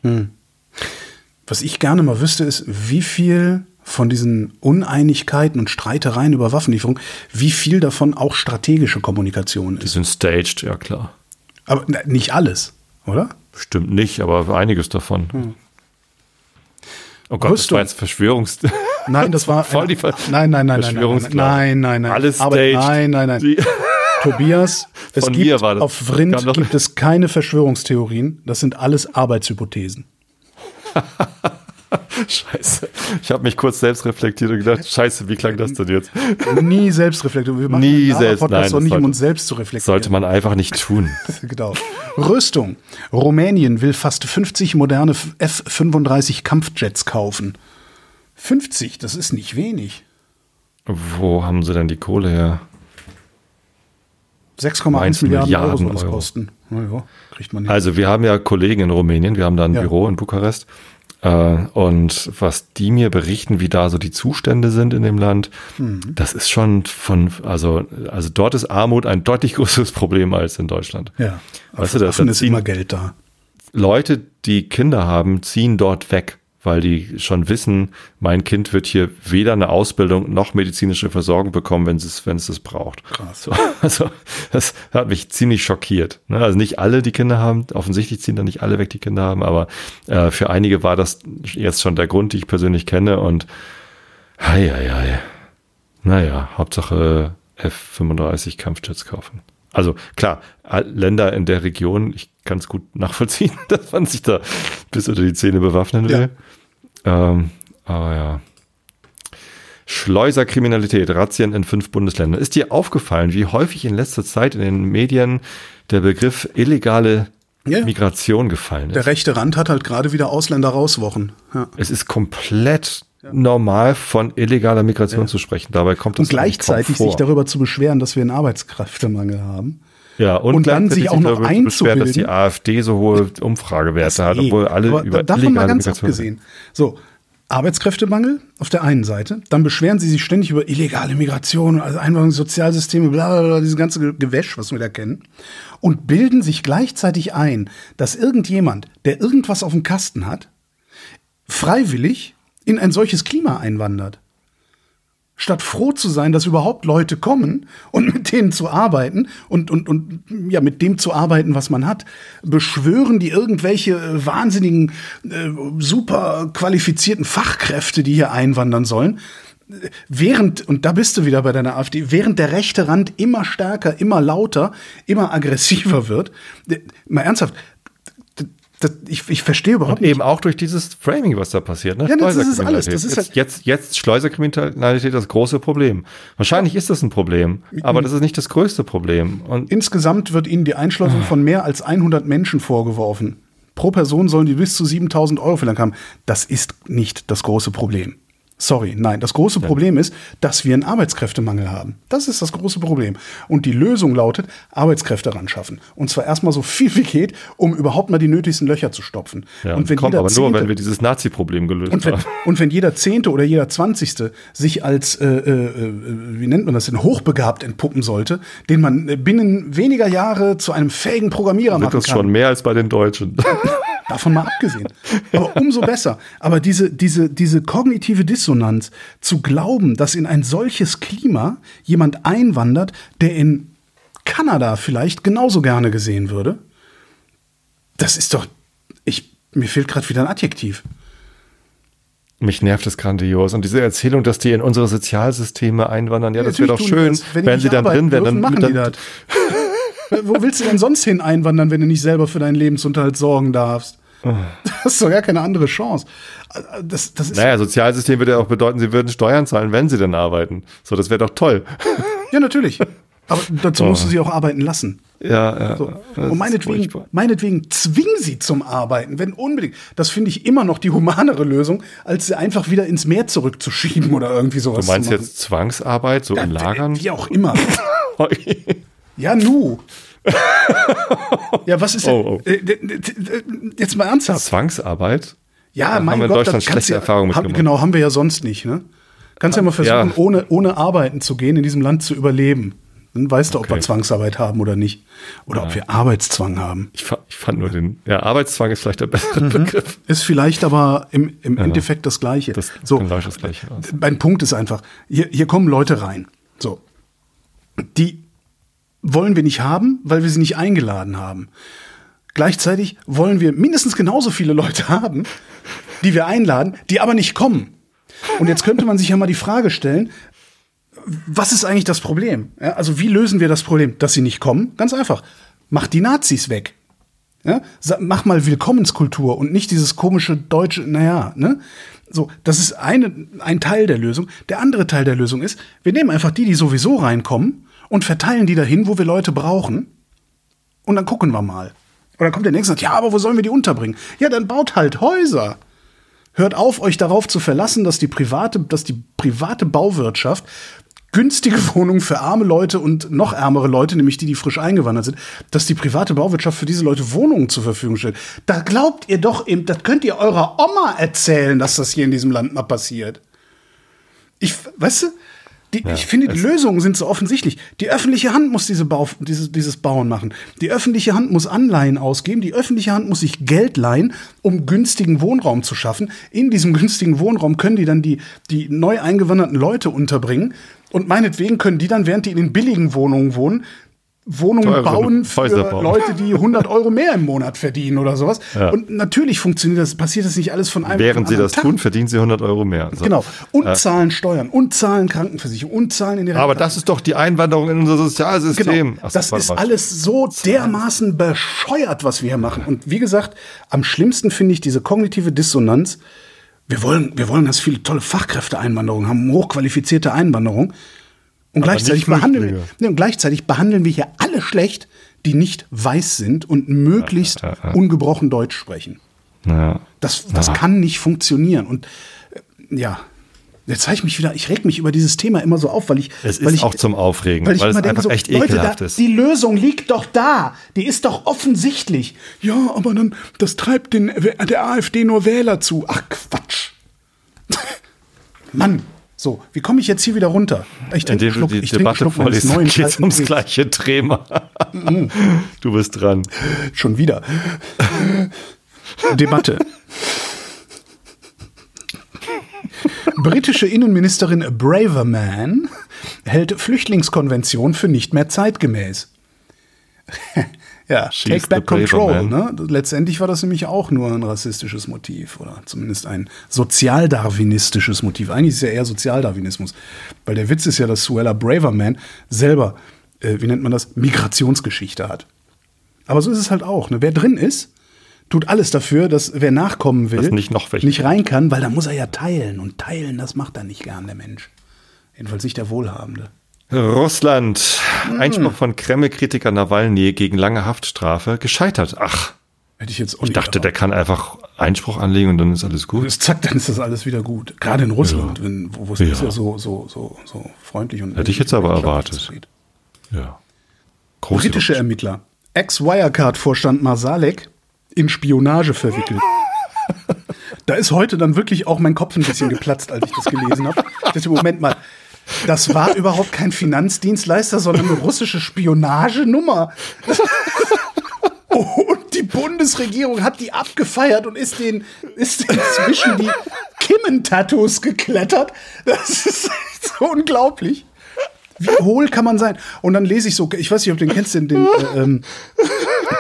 Was ich gerne mal wüsste, ist, wie viel von diesen Uneinigkeiten und Streitereien über Waffenlieferung, wie viel davon auch strategische Kommunikation Die ist. sind staged, ja klar. Aber nicht alles, oder? Bestimmt nicht, aber einiges davon. Oh Gott, das Rüstung. war jetzt Verschwörungs... Nein, das war Voll die Ver nein, nein, nein, nein, nein, nein, nein, nein, Alles Aber staged. nein, nein, nein. Die- Tobias, es Von gibt mir war das. auf Vrind gibt es keine Verschwörungstheorien. Das sind alles Arbeitshypothesen. Scheiße. Ich habe mich kurz selbst reflektiert und gedacht, scheiße, wie klang das denn jetzt? Nie selbstreflektiert. Wir machen Nie selbst- Podcast nein, doch nicht, um sollte- uns selbst zu reflektieren. Sollte man einfach nicht tun. Genau. Rüstung. Rumänien will fast 50 moderne F-35 Kampfjets kaufen. 50, das ist nicht wenig. Wo haben sie denn die Kohle her? 6,1 Meinst Milliarden, Euro Milliarden soll das Euro. kosten. Na ja, kriegt man. Also wir haben ja Kollegen in Rumänien, wir haben da ein Ja. Büro in Bukarest. Äh, und was die mir berichten, wie da so die Zustände sind in dem Land, Mhm. das ist schon von, also, also dort ist Armut ein deutlich größeres Problem als in Deutschland. ja. Weißt du, das- ist immer Geld da. Leute, die Kinder haben, ziehen dort weg, weil die schon wissen, mein Kind wird hier weder eine Ausbildung noch medizinische Versorgung bekommen, wenn es, wenn es es braucht. Krass. So, also das hat mich ziemlich schockiert. Ne? Also nicht alle, die Kinder haben, offensichtlich ziehen da nicht alle weg, die Kinder haben, aber äh, für einige war das jetzt schon der Grund, die ich persönlich kenne und hei, hei, hei. Naja, Hauptsache F-35 Kampfjets kaufen. Also klar, Länder in der Region, ich kann es gut nachvollziehen, dass man sich da bis unter die Zähne bewaffnen will. Ähm, aber ja. Schleuserkriminalität, Razzien in fünf Bundesländern. Ist dir aufgefallen, wie häufig in letzter Zeit in den Medien der Begriff illegale Ja. Migration gefallen ist? Der rechte Rand hat halt gerade wieder Ausländer rauswochen. Ja. Es ist komplett normal von illegaler Migration zu sprechen. Dabei kommt das Und gleichzeitig sich darüber zu beschweren, dass wir einen Arbeitskräftemangel haben. Ja, und, Und dann sich auch noch darüber zu beschweren, dass die einzubilden. AfD so hohe Umfragewerte hat, obwohl alle über davon mal ganz Migration abgesehen. So, Arbeitskräftemangel auf der einen Seite, dann beschweren sie sich ständig über illegale Migration, also Einwanderung, Sozialsysteme, bla bla bla, dieses ganze Ge- Gewäsch, was wir da kennen, und bilden sich gleichzeitig ein, dass irgendjemand, der irgendwas auf dem Kasten hat, freiwillig in ein solches Klima einwandert. Statt froh zu sein, dass überhaupt Leute kommen und mit denen zu arbeiten und, und, und ja, mit dem zu arbeiten, was man hat, beschwören die irgendwelche äh, wahnsinnigen, äh, super qualifizierten Fachkräfte, die hier einwandern sollen. Äh, Während, und da bist du wieder bei deiner AfD, während der rechte Rand immer stärker, immer lauter, immer aggressiver wird, äh, mal ernsthaft, d- d- ich, ich verstehe überhaupt Und eben auch durch dieses Framing, was da passiert. Ne? Ja, das ist es alles. Das ist jetzt, halt- jetzt, jetzt Schleuserkriminalität das große Problem. Wahrscheinlich ist das ein Problem, aber das ist nicht das größte Problem. Und Insgesamt wird ihnen die Einschleusung von mehr als 100 Menschen vorgeworfen. Pro Person sollen die bis zu 7000 Euro verlangt haben. Das ist nicht das große Problem. Sorry, nein. Das große Problem ist, dass wir einen Arbeitskräftemangel haben. Das ist das große Problem. Und die Lösung lautet, Arbeitskräfte ran schaffen. Und zwar erstmal so viel wie geht, um überhaupt mal die nötigsten Löcher zu stopfen. Ja, und wenn kommt jeder aber nur, Zehnte- wenn wir dieses Nazi-Problem gelöst und wenn, haben. und wenn jeder Zehnte oder jeder Zwanzigste sich als, äh, äh, äh, wie nennt man das denn, hochbegabt entpuppen sollte, den man binnen weniger Jahre zu einem fähigen Programmierer machen das kann. schon mehr als bei den Deutschen. Davon mal abgesehen. Aber umso besser. Aber diese, diese, diese kognitive Dissonanz, zu glauben, dass in ein solches Klima jemand einwandert, der in Kanada vielleicht genauso gerne gesehen würde, das ist doch. Ich, mir fehlt gerade wieder ein Adjektiv. Mich nervt es grandios. Und diese Erzählung, dass die in unsere Sozialsysteme einwandern, ja, das wäre doch schön, das. Wenn wenn sie dann drin wären. Dann, dann. Wo willst du denn sonst hin einwandern, wenn du nicht selber für deinen Lebensunterhalt sorgen darfst? Oh. Du hast doch gar keine andere Chance. Das, das ist Naja, Sozialsystem würde ja auch bedeuten, sie würden Steuern zahlen, wenn sie denn arbeiten. So, das wäre doch toll. Ja, natürlich. Aber dazu musst du sie auch arbeiten lassen. Ja, ja. So. das Und ist meinetwegen, meinetwegen zwingen sie zum Arbeiten, wenn unbedingt. Das finde ich immer noch die humanere Lösung, als sie einfach wieder ins Meer zurückzuschieben oder irgendwie sowas Du meinst jetzt Zwangsarbeit, so in Lagern? Wie auch immer. Ja, nu. ja, was ist? Oh, oh. Äh, Jetzt mal ernsthaft. Zwangsarbeit? Ja, haben mein wir in Gott, Deutschland schlechte du- Erfahrungen haben, mitgemacht. Genau, haben wir ja sonst nicht. Ne? Kannst ja mal versuchen, Ja. ohne, ohne arbeiten zu gehen, in diesem Land zu überleben. Dann weißt du, ob wir Zwangsarbeit haben oder nicht. Oder ob wir Arbeitszwang haben. Ich, ich fand nur den, ja, Arbeitszwang ist vielleicht der bessere Mhm. Begriff. Ist vielleicht aber im, im Endeffekt das Gleiche. Das so, das Gleiche aus. mein Punkt ist einfach, hier, hier kommen Leute rein. So. Die wollen wir nicht haben, weil wir sie nicht eingeladen haben. Gleichzeitig wollen wir mindestens genauso viele Leute haben, die wir einladen, die aber nicht kommen. Und jetzt könnte man sich ja mal die Frage stellen, was ist eigentlich das Problem? Ja, also wie lösen wir das Problem, dass sie nicht kommen? Ganz einfach. Macht die Nazis weg. Ja? Mach mal Willkommenskultur und nicht dieses komische deutsche, naja, ne? So, das ist eine, ein Teil der Lösung. Der andere Teil der Lösung ist, wir nehmen einfach die, die sowieso reinkommen und verteilen die dahin, wo wir Leute brauchen. Und dann gucken wir mal. Und dann kommt der nächste und sagt, ja, aber wo sollen wir die unterbringen? Ja, dann baut halt Häuser. Hört auf, euch darauf zu verlassen, dass die private, dass die private Bauwirtschaft günstige Wohnungen für arme Leute und noch ärmere Leute, nämlich die, die frisch eingewandert sind, dass die private Bauwirtschaft für diese Leute Wohnungen zur Verfügung stellt. Da glaubt ihr doch eben, das könnt ihr eurer Oma erzählen, dass das hier in diesem Land mal passiert. Ich, weißt du, die, ich finde, die Lösungen sind so offensichtlich. Die öffentliche Hand muss diese Bau, dieses, dieses Bauen machen. Die öffentliche Hand muss Anleihen ausgeben. Die öffentliche Hand muss sich Geld leihen, um günstigen Wohnraum zu schaffen. In diesem günstigen Wohnraum können die dann die, die neu eingewanderten Leute unterbringen. Und meinetwegen können die dann, während die in den billigen Wohnungen wohnen, Wohnungen Teure bauen für bauen. Leute, die 100 Euro mehr im Monat verdienen oder sowas. Und natürlich funktioniert das, passiert das nicht alles von einem Während sie das Tag. tun, verdienen sie 100 Euro mehr. So. Genau. Und Äh, zahlen Steuern und zahlen Krankenversicherung und zahlen in die aber das ist doch die Einwanderung in unser Sozialsystem. Genau. Ach Das warte ist alles so dermaßen bescheuert, was wir hier machen. Und wie gesagt, am schlimmsten finde ich diese kognitive Dissonanz. Wir wollen, wir wollen ganz viele tolle Fachkräfteeinwanderung haben, hochqualifizierte Einwanderung. Und gleichzeitig behandeln, nee, und gleichzeitig behandeln wir hier alle schlecht, die nicht weiß sind und möglichst Ja, ja, ja. ungebrochen Deutsch sprechen. Das, das kann nicht funktionieren. Und äh, ja, jetzt zeige ich mich wieder, ich reg mich über dieses Thema immer so auf, weil ich. Es weil ist ich, auch zum Aufregen, weil weil, ich es immer denke, einfach so, echt Leute, ekelhaft da, ist. die Lösung liegt doch da. Die ist doch offensichtlich. Ja, aber dann, das treibt den, der AfD nur Wähler zu. Ach, Quatsch. Mann. So, wie komme ich jetzt hier wieder runter? Ich trinke du Schluck, die ich Debatte Schluck meines vorliest, neuen kalten ums gleiche Thema. Mhm. du bist dran. Schon wieder. Debatte. Britische Innenministerin Braverman hält Flüchtlingskonvention für nicht mehr zeitgemäß. Ja, She's take back control. Ne? Letztendlich war das nämlich auch nur ein rassistisches Motiv oder zumindest ein sozialdarwinistisches Motiv. Eigentlich ist es ja eher Sozialdarwinismus, weil der Witz ist ja, dass Suella Braverman selber, äh, wie nennt man das, Migrationsgeschichte hat. Aber so ist es halt auch. Ne? Wer drin ist, tut alles dafür, dass wer nachkommen will, nicht nicht rein kann, weil da muss er ja teilen. Und teilen, das macht er nicht gern, der Mensch. Jedenfalls nicht der Wohlhabende. Russland. Hm. Einspruch von Kreml-Kritiker Nawalny gegen lange Haftstrafe gescheitert. Ach, Hätte ich jetzt auch ich dachte, der kann einfach Einspruch anlegen und dann ist alles gut. Zack, dann ist das alles wieder gut. Gerade in Russland, Ja. wenn, wo wo es Ja. ist ja so, so, so, so freundlich und Hätte ich jetzt aber erwartet. Ja. Große Britische Ermittler. Ex-Wirecard-Vorstand Masalek in Spionage verwickelt. Da ist heute dann wirklich auch mein Kopf ein bisschen geplatzt, als ich das gelesen habe. Das Moment mal. Das war überhaupt kein Finanzdienstleister, sondern eine russische Spionagenummer. Und die Bundesregierung hat die abgefeiert und ist den, ist den zwischen die Kimmen-Tattoos geklettert. Das ist echt so unglaublich. Wie hohl kann man sein? Und dann lese ich so, ich weiß nicht, ob du den kennst, den, den äh, ähm,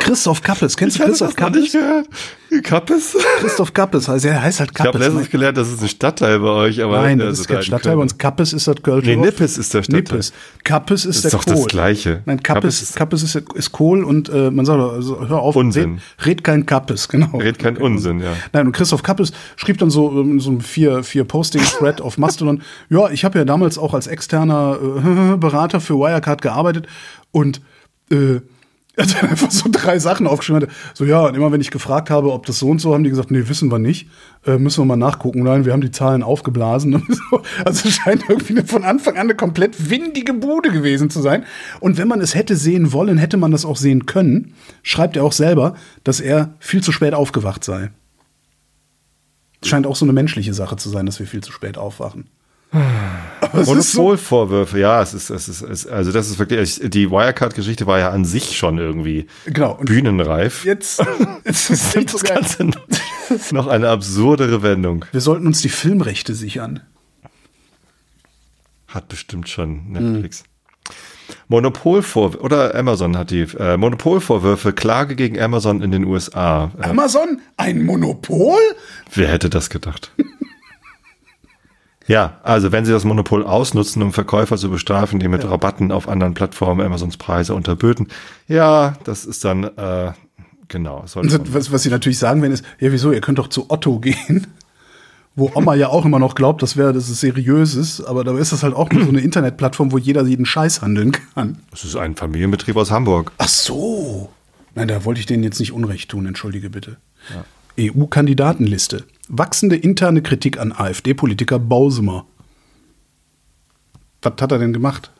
Christoph Kappes. Kennst du Christoph Kappes? Kappes? Christoph Kappes, also er heißt halt Ich habe Kappes. letztens gelernt, das ist ein Stadtteil bei euch, aber Nein, das ist kein Stadtteil, bei Köln. uns Kappes ist das Kölsch. Nee, Nippes ist der Stadtteil. Nippes. Kappes ist, Ist der doch das Kohl. Gleiche. Nein, Kappes, Kappes Kappes, ist, ist Kohl und äh, man sagt, also, hör auf, Unsinn. Red, red kein Kappes, genau. Red kein Unsinn, ja. Nein, und Christoph Kappes schrieb dann so ähm, so ein vier, vier Posting-Thread auf Mastodon. Ja, ich habe ja damals auch als externer äh, Berater für Wirecard gearbeitet und äh, er hat dann einfach so drei Sachen aufgeschrieben. Hatte. So, ja, und immer wenn ich gefragt habe, ob das so und so, haben die gesagt, nee, wissen wir nicht. Äh, müssen wir mal nachgucken. Nein, wir haben die Zahlen aufgeblasen. Also es scheint irgendwie von Anfang an eine komplett windige Bude gewesen zu sein. Und wenn man es hätte sehen wollen, hätte man das auch sehen können. Schreibt er auch selber, dass er viel zu spät aufgewacht sei. Scheint auch so eine menschliche Sache zu sein, dass wir viel zu spät aufwachen. Ist so, Monopolvorwürfe, ja, es ist, es ist, es, also das ist wirklich, die Wirecard-Geschichte war ja an sich schon irgendwie Genau. Bühnenreif. jetzt, jetzt ist das geil. Ganze noch, noch eine absurdere Wendung. Wir sollten uns die Filmrechte sichern. Hat bestimmt schon Netflix. Monopolvorwürfe, oder Amazon hat die, äh, Monopolvorwürfe, Klage gegen Amazon in den USA. Äh, Amazon? Ein Monopol? wer hätte das gedacht? ja, also wenn sie das Monopol ausnutzen, um Verkäufer zu bestrafen, die mit Rabatten auf anderen Plattformen Amazons Preise unterböten, ja, das ist dann, äh, genau. Also, Was, was sie natürlich sagen werden, ist, ja, wieso, ihr könnt doch zu Otto gehen. Wo Oma ja auch immer noch glaubt, das wäre, dass es seriös ist, aber da ist das halt auch nur so eine Internetplattform, wo jeder jeden Scheiß handeln kann. Das ist ein Familienbetrieb aus Hamburg. Ach so. Nein, da wollte ich denen jetzt nicht Unrecht tun, entschuldige bitte. EU-Kandidatenliste. Wachsende interne Kritik an AfD-Politiker Bausemer. Was hat er denn gemacht?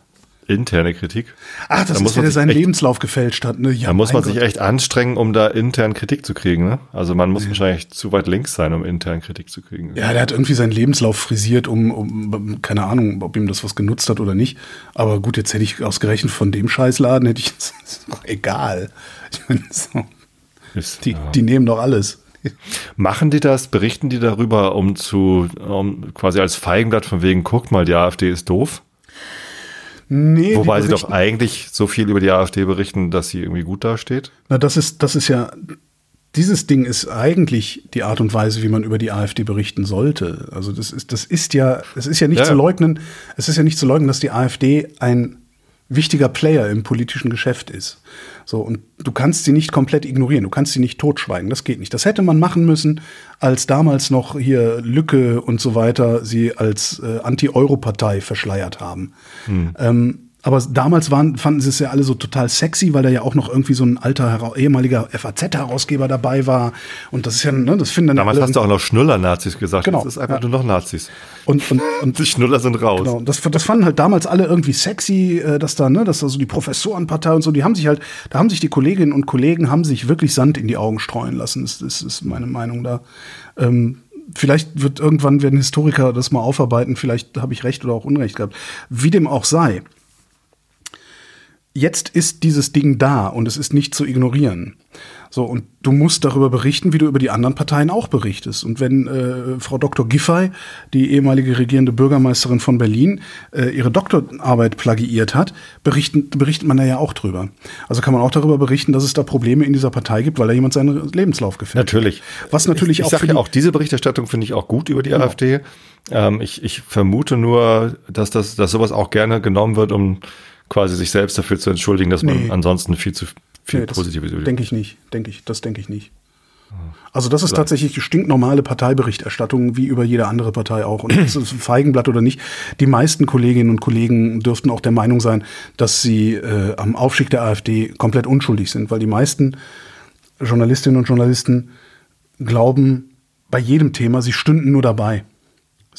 Interne Kritik. Ach, das Da ist der sich seinen echt- Lebenslauf gefälscht hat. Ne? Ja, Da muss man sich Gott. echt anstrengen, um da intern Kritik zu kriegen. Ne? Also man muss wahrscheinlich zu weit links sein, um intern Kritik zu kriegen. Ja, der hat irgendwie seinen Lebenslauf frisiert, um, um, keine Ahnung, ob ihm das was genutzt hat oder nicht. Aber gut, jetzt hätte ich ausgerechnet von dem Scheißladen, hätte ich, ist doch egal. Ich meine, so, Ist, die, ja. die nehmen doch alles. Machen die das, berichten die darüber, um zu, um quasi als Feigenblatt von wegen, guckt mal, die AfD ist doof? Nee, Wobei sie doch eigentlich so viel über die AfD berichten, dass sie irgendwie gut dasteht. Na, das ist, das ist ja, dieses Ding ist eigentlich die Art und Weise, wie man über die AfD berichten sollte. Also das ist, das ist ja, es ist ja nicht Ja, zu leugnen, es ist ja nicht zu leugnen, dass die AfD ein wichtiger Player im politischen Geschäft ist. So, und du kannst sie nicht komplett ignorieren, du kannst sie nicht totschweigen, das geht nicht. Das hätte man machen müssen, als damals noch hier Lücke und so weiter sie als äh, Anti-Euro-Partei verschleiert haben. Ähm, aber damals waren, fanden sie es ja alle so total sexy, weil da ja auch noch irgendwie so ein alter ehemaliger FAZ-Herausgeber dabei war. Und das ist ja, ne, das finden dann Damals hast du auch noch Schnuller-Nazis gesagt. Genau, Das ist einfach ja. nur noch Nazis. und, und, und Die Schnuller sind raus. Genau, das, das fanden halt damals alle irgendwie sexy, äh, dass da, ne, dass da so die Professorenpartei und so, die haben sich halt, da haben sich die Kolleginnen und Kollegen haben sich wirklich Sand in die Augen streuen lassen. Das, das ist meine Meinung da. Ähm, vielleicht wird irgendwann werden Historiker das mal aufarbeiten, vielleicht habe ich recht oder auch Unrecht gehabt. Wie dem auch sei. Jetzt ist dieses Ding da und es ist nicht zu ignorieren. So, und du musst darüber berichten, wie du über die anderen Parteien auch berichtest. Und wenn äh, Frau Dr. Giffey, die ehemalige regierende Bürgermeisterin von Berlin, äh, ihre Doktorarbeit plagiiert hat, berichten, berichtet man da ja auch drüber. Also kann man auch darüber berichten, dass es da Probleme in dieser Partei gibt, weil da jemand seinen Lebenslauf gefällt. Natürlich. Was natürlich ich, ich auch sag für ja auch, diese Berichterstattung finde ich auch gut über die AfD. Ähm, ich, ich vermute nur, dass, das, dass sowas auch gerne genommen wird, um quasi sich selbst dafür zu entschuldigen, dass man Nee. ansonsten viel zu viel Nee, Positives über Denke ich nicht, denke ich, das denke ich nicht. Also das ist tatsächlich stinknormale Parteiberichterstattung, wie über jede andere Partei auch. Und das ist ein Feigenblatt oder nicht. Die meisten Kolleginnen und Kollegen dürften auch der Meinung sein, dass sie äh, am Aufstieg der AfD komplett unschuldig sind, weil die meisten Journalistinnen und Journalisten glauben, bei jedem Thema, sie stünden nur dabei.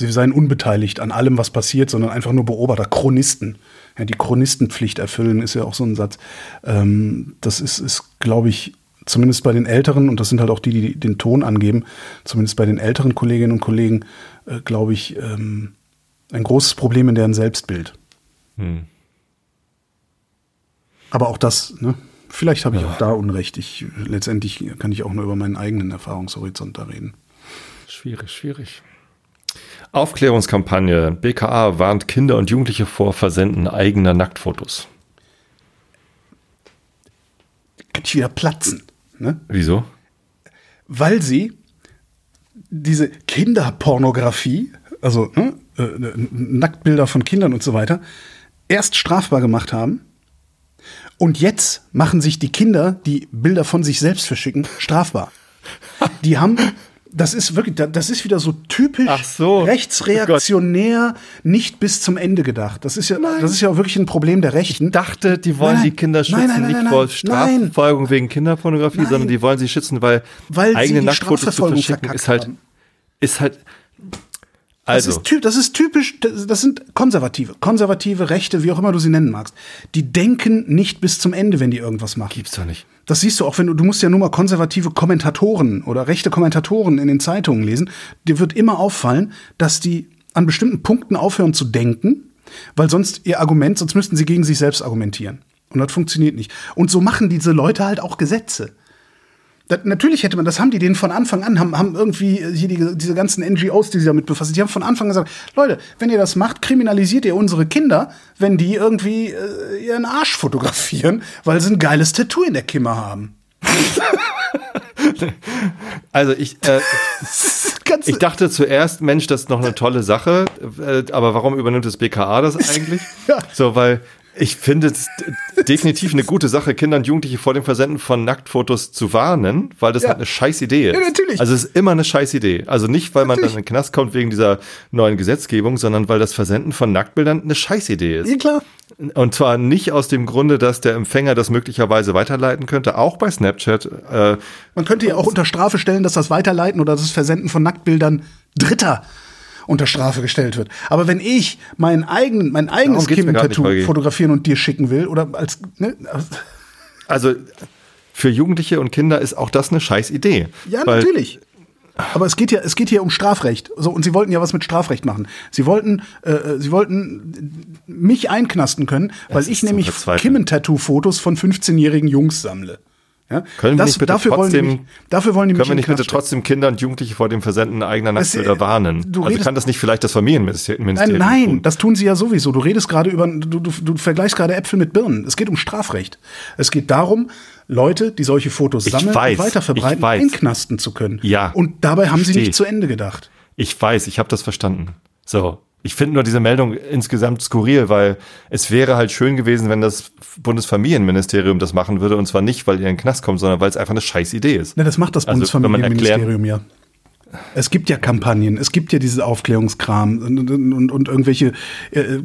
Sie seien unbeteiligt an allem, was passiert, sondern einfach nur Beobachter, Chronisten. Ja, die Chronistenpflicht erfüllen ist ja auch so ein Satz. Ähm, das ist, ist glaube ich, zumindest bei den Älteren, und das sind halt auch die, die den Ton angeben, zumindest bei den älteren Kolleginnen und Kollegen, äh, glaube ich, ähm, ein großes Problem in deren Selbstbild. Hm. Aber auch das, ne? Vielleicht habe ich ja. auch da Unrecht. Ich, letztendlich kann ich auch nur über meinen eigenen Erfahrungshorizont da reden. Schwierig, schwierig. Aufklärungskampagne. BKA warnt Kinder und Jugendliche vor Versenden eigener Nacktfotos. Kann ich wieder platzen. Ne? Wieso? Weil sie diese Kinderpornografie, also ne, äh, Nacktbilder von Kindern und so weiter, erst strafbar gemacht haben und jetzt machen sich die Kinder, die Bilder von sich selbst verschicken, strafbar. Die haben das ist wirklich, das ist wieder so typisch so. rechtsreaktionär, oh nicht bis zum Ende gedacht. Das ist ja, nein. das ist ja wirklich ein Problem der Rechten. Ich dachte, die wollen nein, die Kinder schützen, nein, nicht vor Strafverfolgung wegen Kinderpornografie, sondern die wollen sie schützen, weil, weil eigene Nacktfotos zu verschicken ist halt, ist halt, also. Das, ist, typ, das ist typisch, das sind Konservative, konservative Rechte, wie auch immer du sie nennen magst. Die denken nicht bis zum Ende, wenn die irgendwas machen. Gibt's doch nicht. Das siehst du auch, wenn du, du musst ja nur mal konservative Kommentatoren oder rechte Kommentatoren in den Zeitungen lesen. Dir wird immer auffallen, dass die an bestimmten Punkten aufhören zu denken, weil sonst ihr Argument, sonst müssten sie gegen sich selbst argumentieren. Und das funktioniert nicht. Und so machen diese Leute halt auch Gesetze. Das, natürlich hätte man, das haben die denen von Anfang an, haben, haben irgendwie hier die, diese ganzen NGOs, die sich damit befassen, die haben von Anfang an gesagt, Leute, wenn ihr das macht, kriminalisiert ihr unsere Kinder, wenn die irgendwie äh, ihren Arsch fotografieren, weil sie ein geiles Tattoo in der Kimme haben. also ich, äh, ich dachte zuerst, Mensch, das ist noch eine tolle Sache, äh, aber warum übernimmt das BKA das eigentlich? ja. So, weil ich finde es definitiv eine gute Sache, Kinder und Jugendliche vor dem Versenden von Nacktfotos zu warnen, weil das ja. halt eine scheiß Idee ist. Ja, natürlich. Also es ist immer eine scheiß Idee. Also nicht, weil natürlich. man dann in den Knast kommt wegen dieser neuen Gesetzgebung, sondern weil das Versenden von Nacktbildern eine scheiß Idee ist. Ja, klar. Und zwar nicht aus dem Grunde, dass der Empfänger das möglicherweise weiterleiten könnte, auch bei Snapchat. Äh, man könnte ja auch unter Strafe stellen, dass das Weiterleiten oder das Versenden von Nacktbildern Dritter unter Strafe gestellt wird. Aber wenn ich mein, eigen, mein eigenes Kim-Tattoo fotografieren und dir schicken will, oder als. Ne? Also für Jugendliche und Kinder ist auch das eine scheiß Idee. Ja, natürlich. Aber es geht ja, es geht hier um Strafrecht. So, und sie wollten ja was mit Strafrecht machen. Sie wollten, äh, sie wollten mich einknasten können, weil ich nämlich Kimmen-Tattoo-Fotos von 15-jährigen Jungs sammle. Ja? Können wir das, nicht bitte dafür trotzdem, wollen die, dafür wollen die können wir nicht bitte trotzdem Kinder und Jugendliche vor dem Versenden eigener Nacktbilder äh, warnen? Du also kann das nicht vielleicht das Familienministerium Nein, nein tun? das tun sie ja sowieso. Du redest gerade über, du, du, du vergleichst gerade Äpfel mit Birnen. Es geht um Strafrecht. Es geht darum, Leute, die solche Fotos sammeln weiß, und weiterverbreiten, einknasten zu können. Ja. Und dabei haben sie nicht zu Ende gedacht. Ich weiß, ich habe das verstanden. So, ich finde nur diese Meldung insgesamt skurril, weil es wäre halt schön gewesen, wenn das Bundesfamilienministerium das machen würde. Und zwar nicht, weil ihr in den Knast kommt, sondern weil es einfach eine scheiß Idee ist. Ne, das macht das also, Bundesfamilienministerium ja. Es gibt ja Kampagnen, es gibt ja dieses Aufklärungskram und, und, und irgendwelche äh,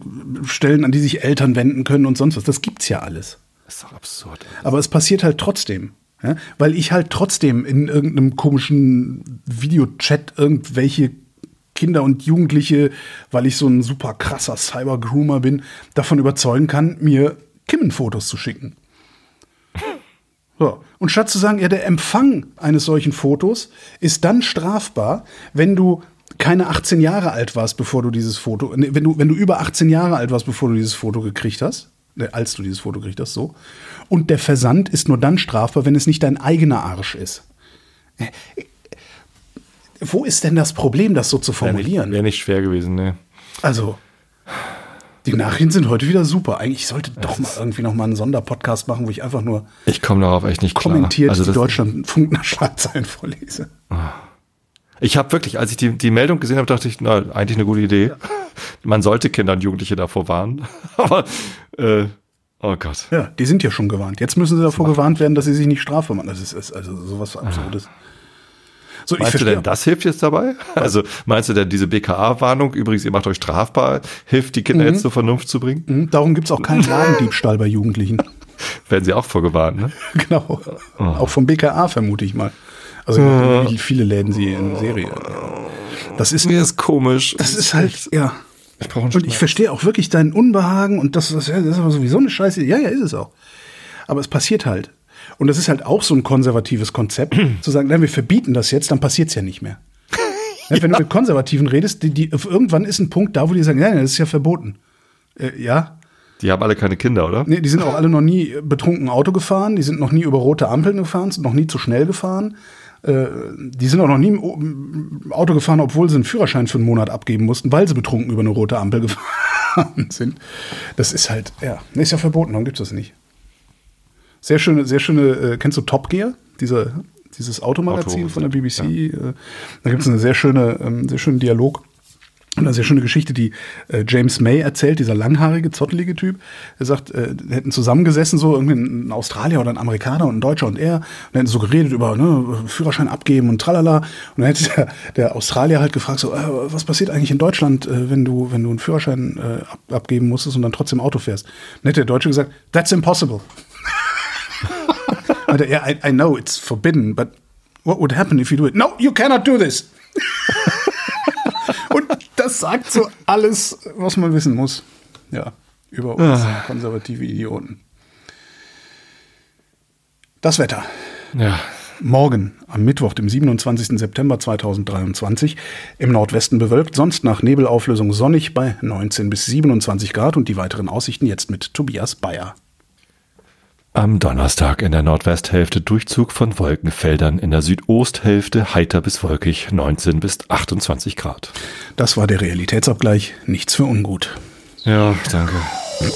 Stellen, an die sich Eltern wenden können und sonst was. Das gibt's ja alles. Das ist doch absurd. Aber es passiert halt trotzdem. Ja? Weil ich halt trotzdem in irgendeinem komischen Videochat irgendwelche Kinder und Jugendliche, weil ich so ein super krasser Cyber-Groomer bin, davon überzeugen kann, mir Kimmenfotos zu schicken. So. Und statt zu sagen, ja, der Empfang eines solchen Fotos ist dann strafbar, wenn du keine 18 Jahre alt warst, bevor du dieses Foto, wenn du, wenn du über 18 Jahre alt warst, bevor du dieses Foto gekriegt hast, äh, als du dieses Foto gekriegt hast, so. Und der Versand ist nur dann strafbar, wenn es nicht dein eigener Arsch ist. Wo ist denn das Problem, das so zu formulieren? Wäre nicht, schwer gewesen, ne? Also, die Nachrichten sind heute wieder super. Eigentlich sollte doch mal irgendwie noch mal einen Sonderpodcast machen, wo ich einfach nur ich komme darauf echt nicht kommentiert klar. Also die Deutschlandfunk Schlagzeilen vorlese. Ich habe wirklich, als ich die, die Meldung gesehen habe, dachte ich, na, eigentlich eine gute Idee. Ja. Man sollte Kinder und Jugendliche davor warnen. Aber äh, oh Gott. Ja, die sind ja schon gewarnt. Jetzt müssen sie davor gewarnt werden, dass sie sich nicht strafbar machen. Das ist, ist also sowas Absurdes. Ah. So, meinst du denn, das hilft jetzt dabei? Also meinst du denn, diese BKA-Warnung, übrigens, ihr macht euch strafbar, hilft die Kinder mhm. jetzt zur Vernunft zu bringen? Mhm. Darum gibt es auch keinen Ladendiebstahl bei Jugendlichen. Werden sie auch vorgewarnt, ne? Genau. Oh. Auch vom BKA vermute ich mal. Also wie viele Läden sie in Serie. Das ist, Mir ist komisch. das ist halt, ja. Ich brauche Und ich verstehe auch wirklich dein Unbehagen und das, das, das ist aber sowieso eine Scheiße. Ja, ja, ist es auch. Aber es passiert halt. Und das ist halt auch so ein konservatives Konzept, zu sagen, nein, wir verbieten das jetzt, dann passiert es ja nicht mehr. Ja, wenn du mit Konservativen redest, die, die, irgendwann ist ein Punkt da, wo die sagen, ja, das ist ja verboten. Äh, ja, Die haben alle keine Kinder, oder? Nee, die sind auch alle noch nie betrunken Auto gefahren, die sind noch nie über rote Ampeln gefahren, sind noch nie zu schnell gefahren. Äh, die sind auch noch nie im Auto gefahren, obwohl sie einen Führerschein für einen Monat abgeben mussten, weil sie betrunken über eine rote Ampel gefahren sind. Das ist halt, ja, ist ja verboten, dann gibt's das nicht. Sehr schöne, sehr schöne, äh, kennst du Top Gear? Diese, dieses Automagazin Auto- von der BBC. Äh, da gibt's eine sehr schöne, ähm, sehr schönen Dialog und eine sehr schöne Geschichte, die äh, James May erzählt, dieser langhaarige, zottelige Typ. Er sagt, äh, hätten zusammengesessen, so irgendwie ein Australier oder ein Amerikaner und ein Deutscher und er, und hätten so geredet über ne, Führerschein abgeben und tralala. Und dann hätte der, der Australier halt gefragt, so, äh, was passiert eigentlich in Deutschland, äh, wenn du, wenn du einen Führerschein äh, ab, abgeben musstest und dann trotzdem Auto fährst? Dann hätte der Deutsche gesagt, that's impossible. Und er, yeah, I, I know it's forbidden, but what would happen if you do it? No, you cannot do this. Und das sagt so alles, was man wissen muss. Ja, über uns konservative Idioten. Das Wetter. Ja. Morgen, am Mittwoch, dem 27. September 2023, im Nordwesten bewölkt, sonst nach Nebelauflösung sonnig bei 19 bis 27 Grad und die weiteren Aussichten jetzt mit Tobias Bayer. Am Donnerstag in der Nordwesthälfte Durchzug von Wolkenfeldern, in der Südosthälfte heiter bis wolkig 19 bis 28 Grad. Das war der Realitätsabgleich. Nichts für ungut. Ja, danke.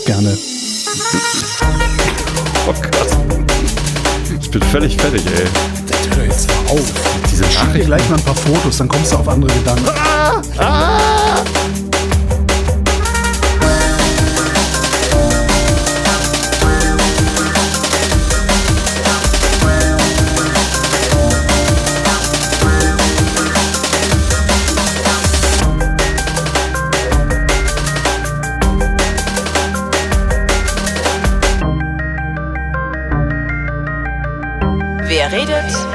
Gerne. Oh Gott. Ich bin völlig fertig, ey. Hör jetzt mal auf. Diese Schick dir gleich mal ein paar Fotos, dann kommst du auf andere Gedanken. Wer redet?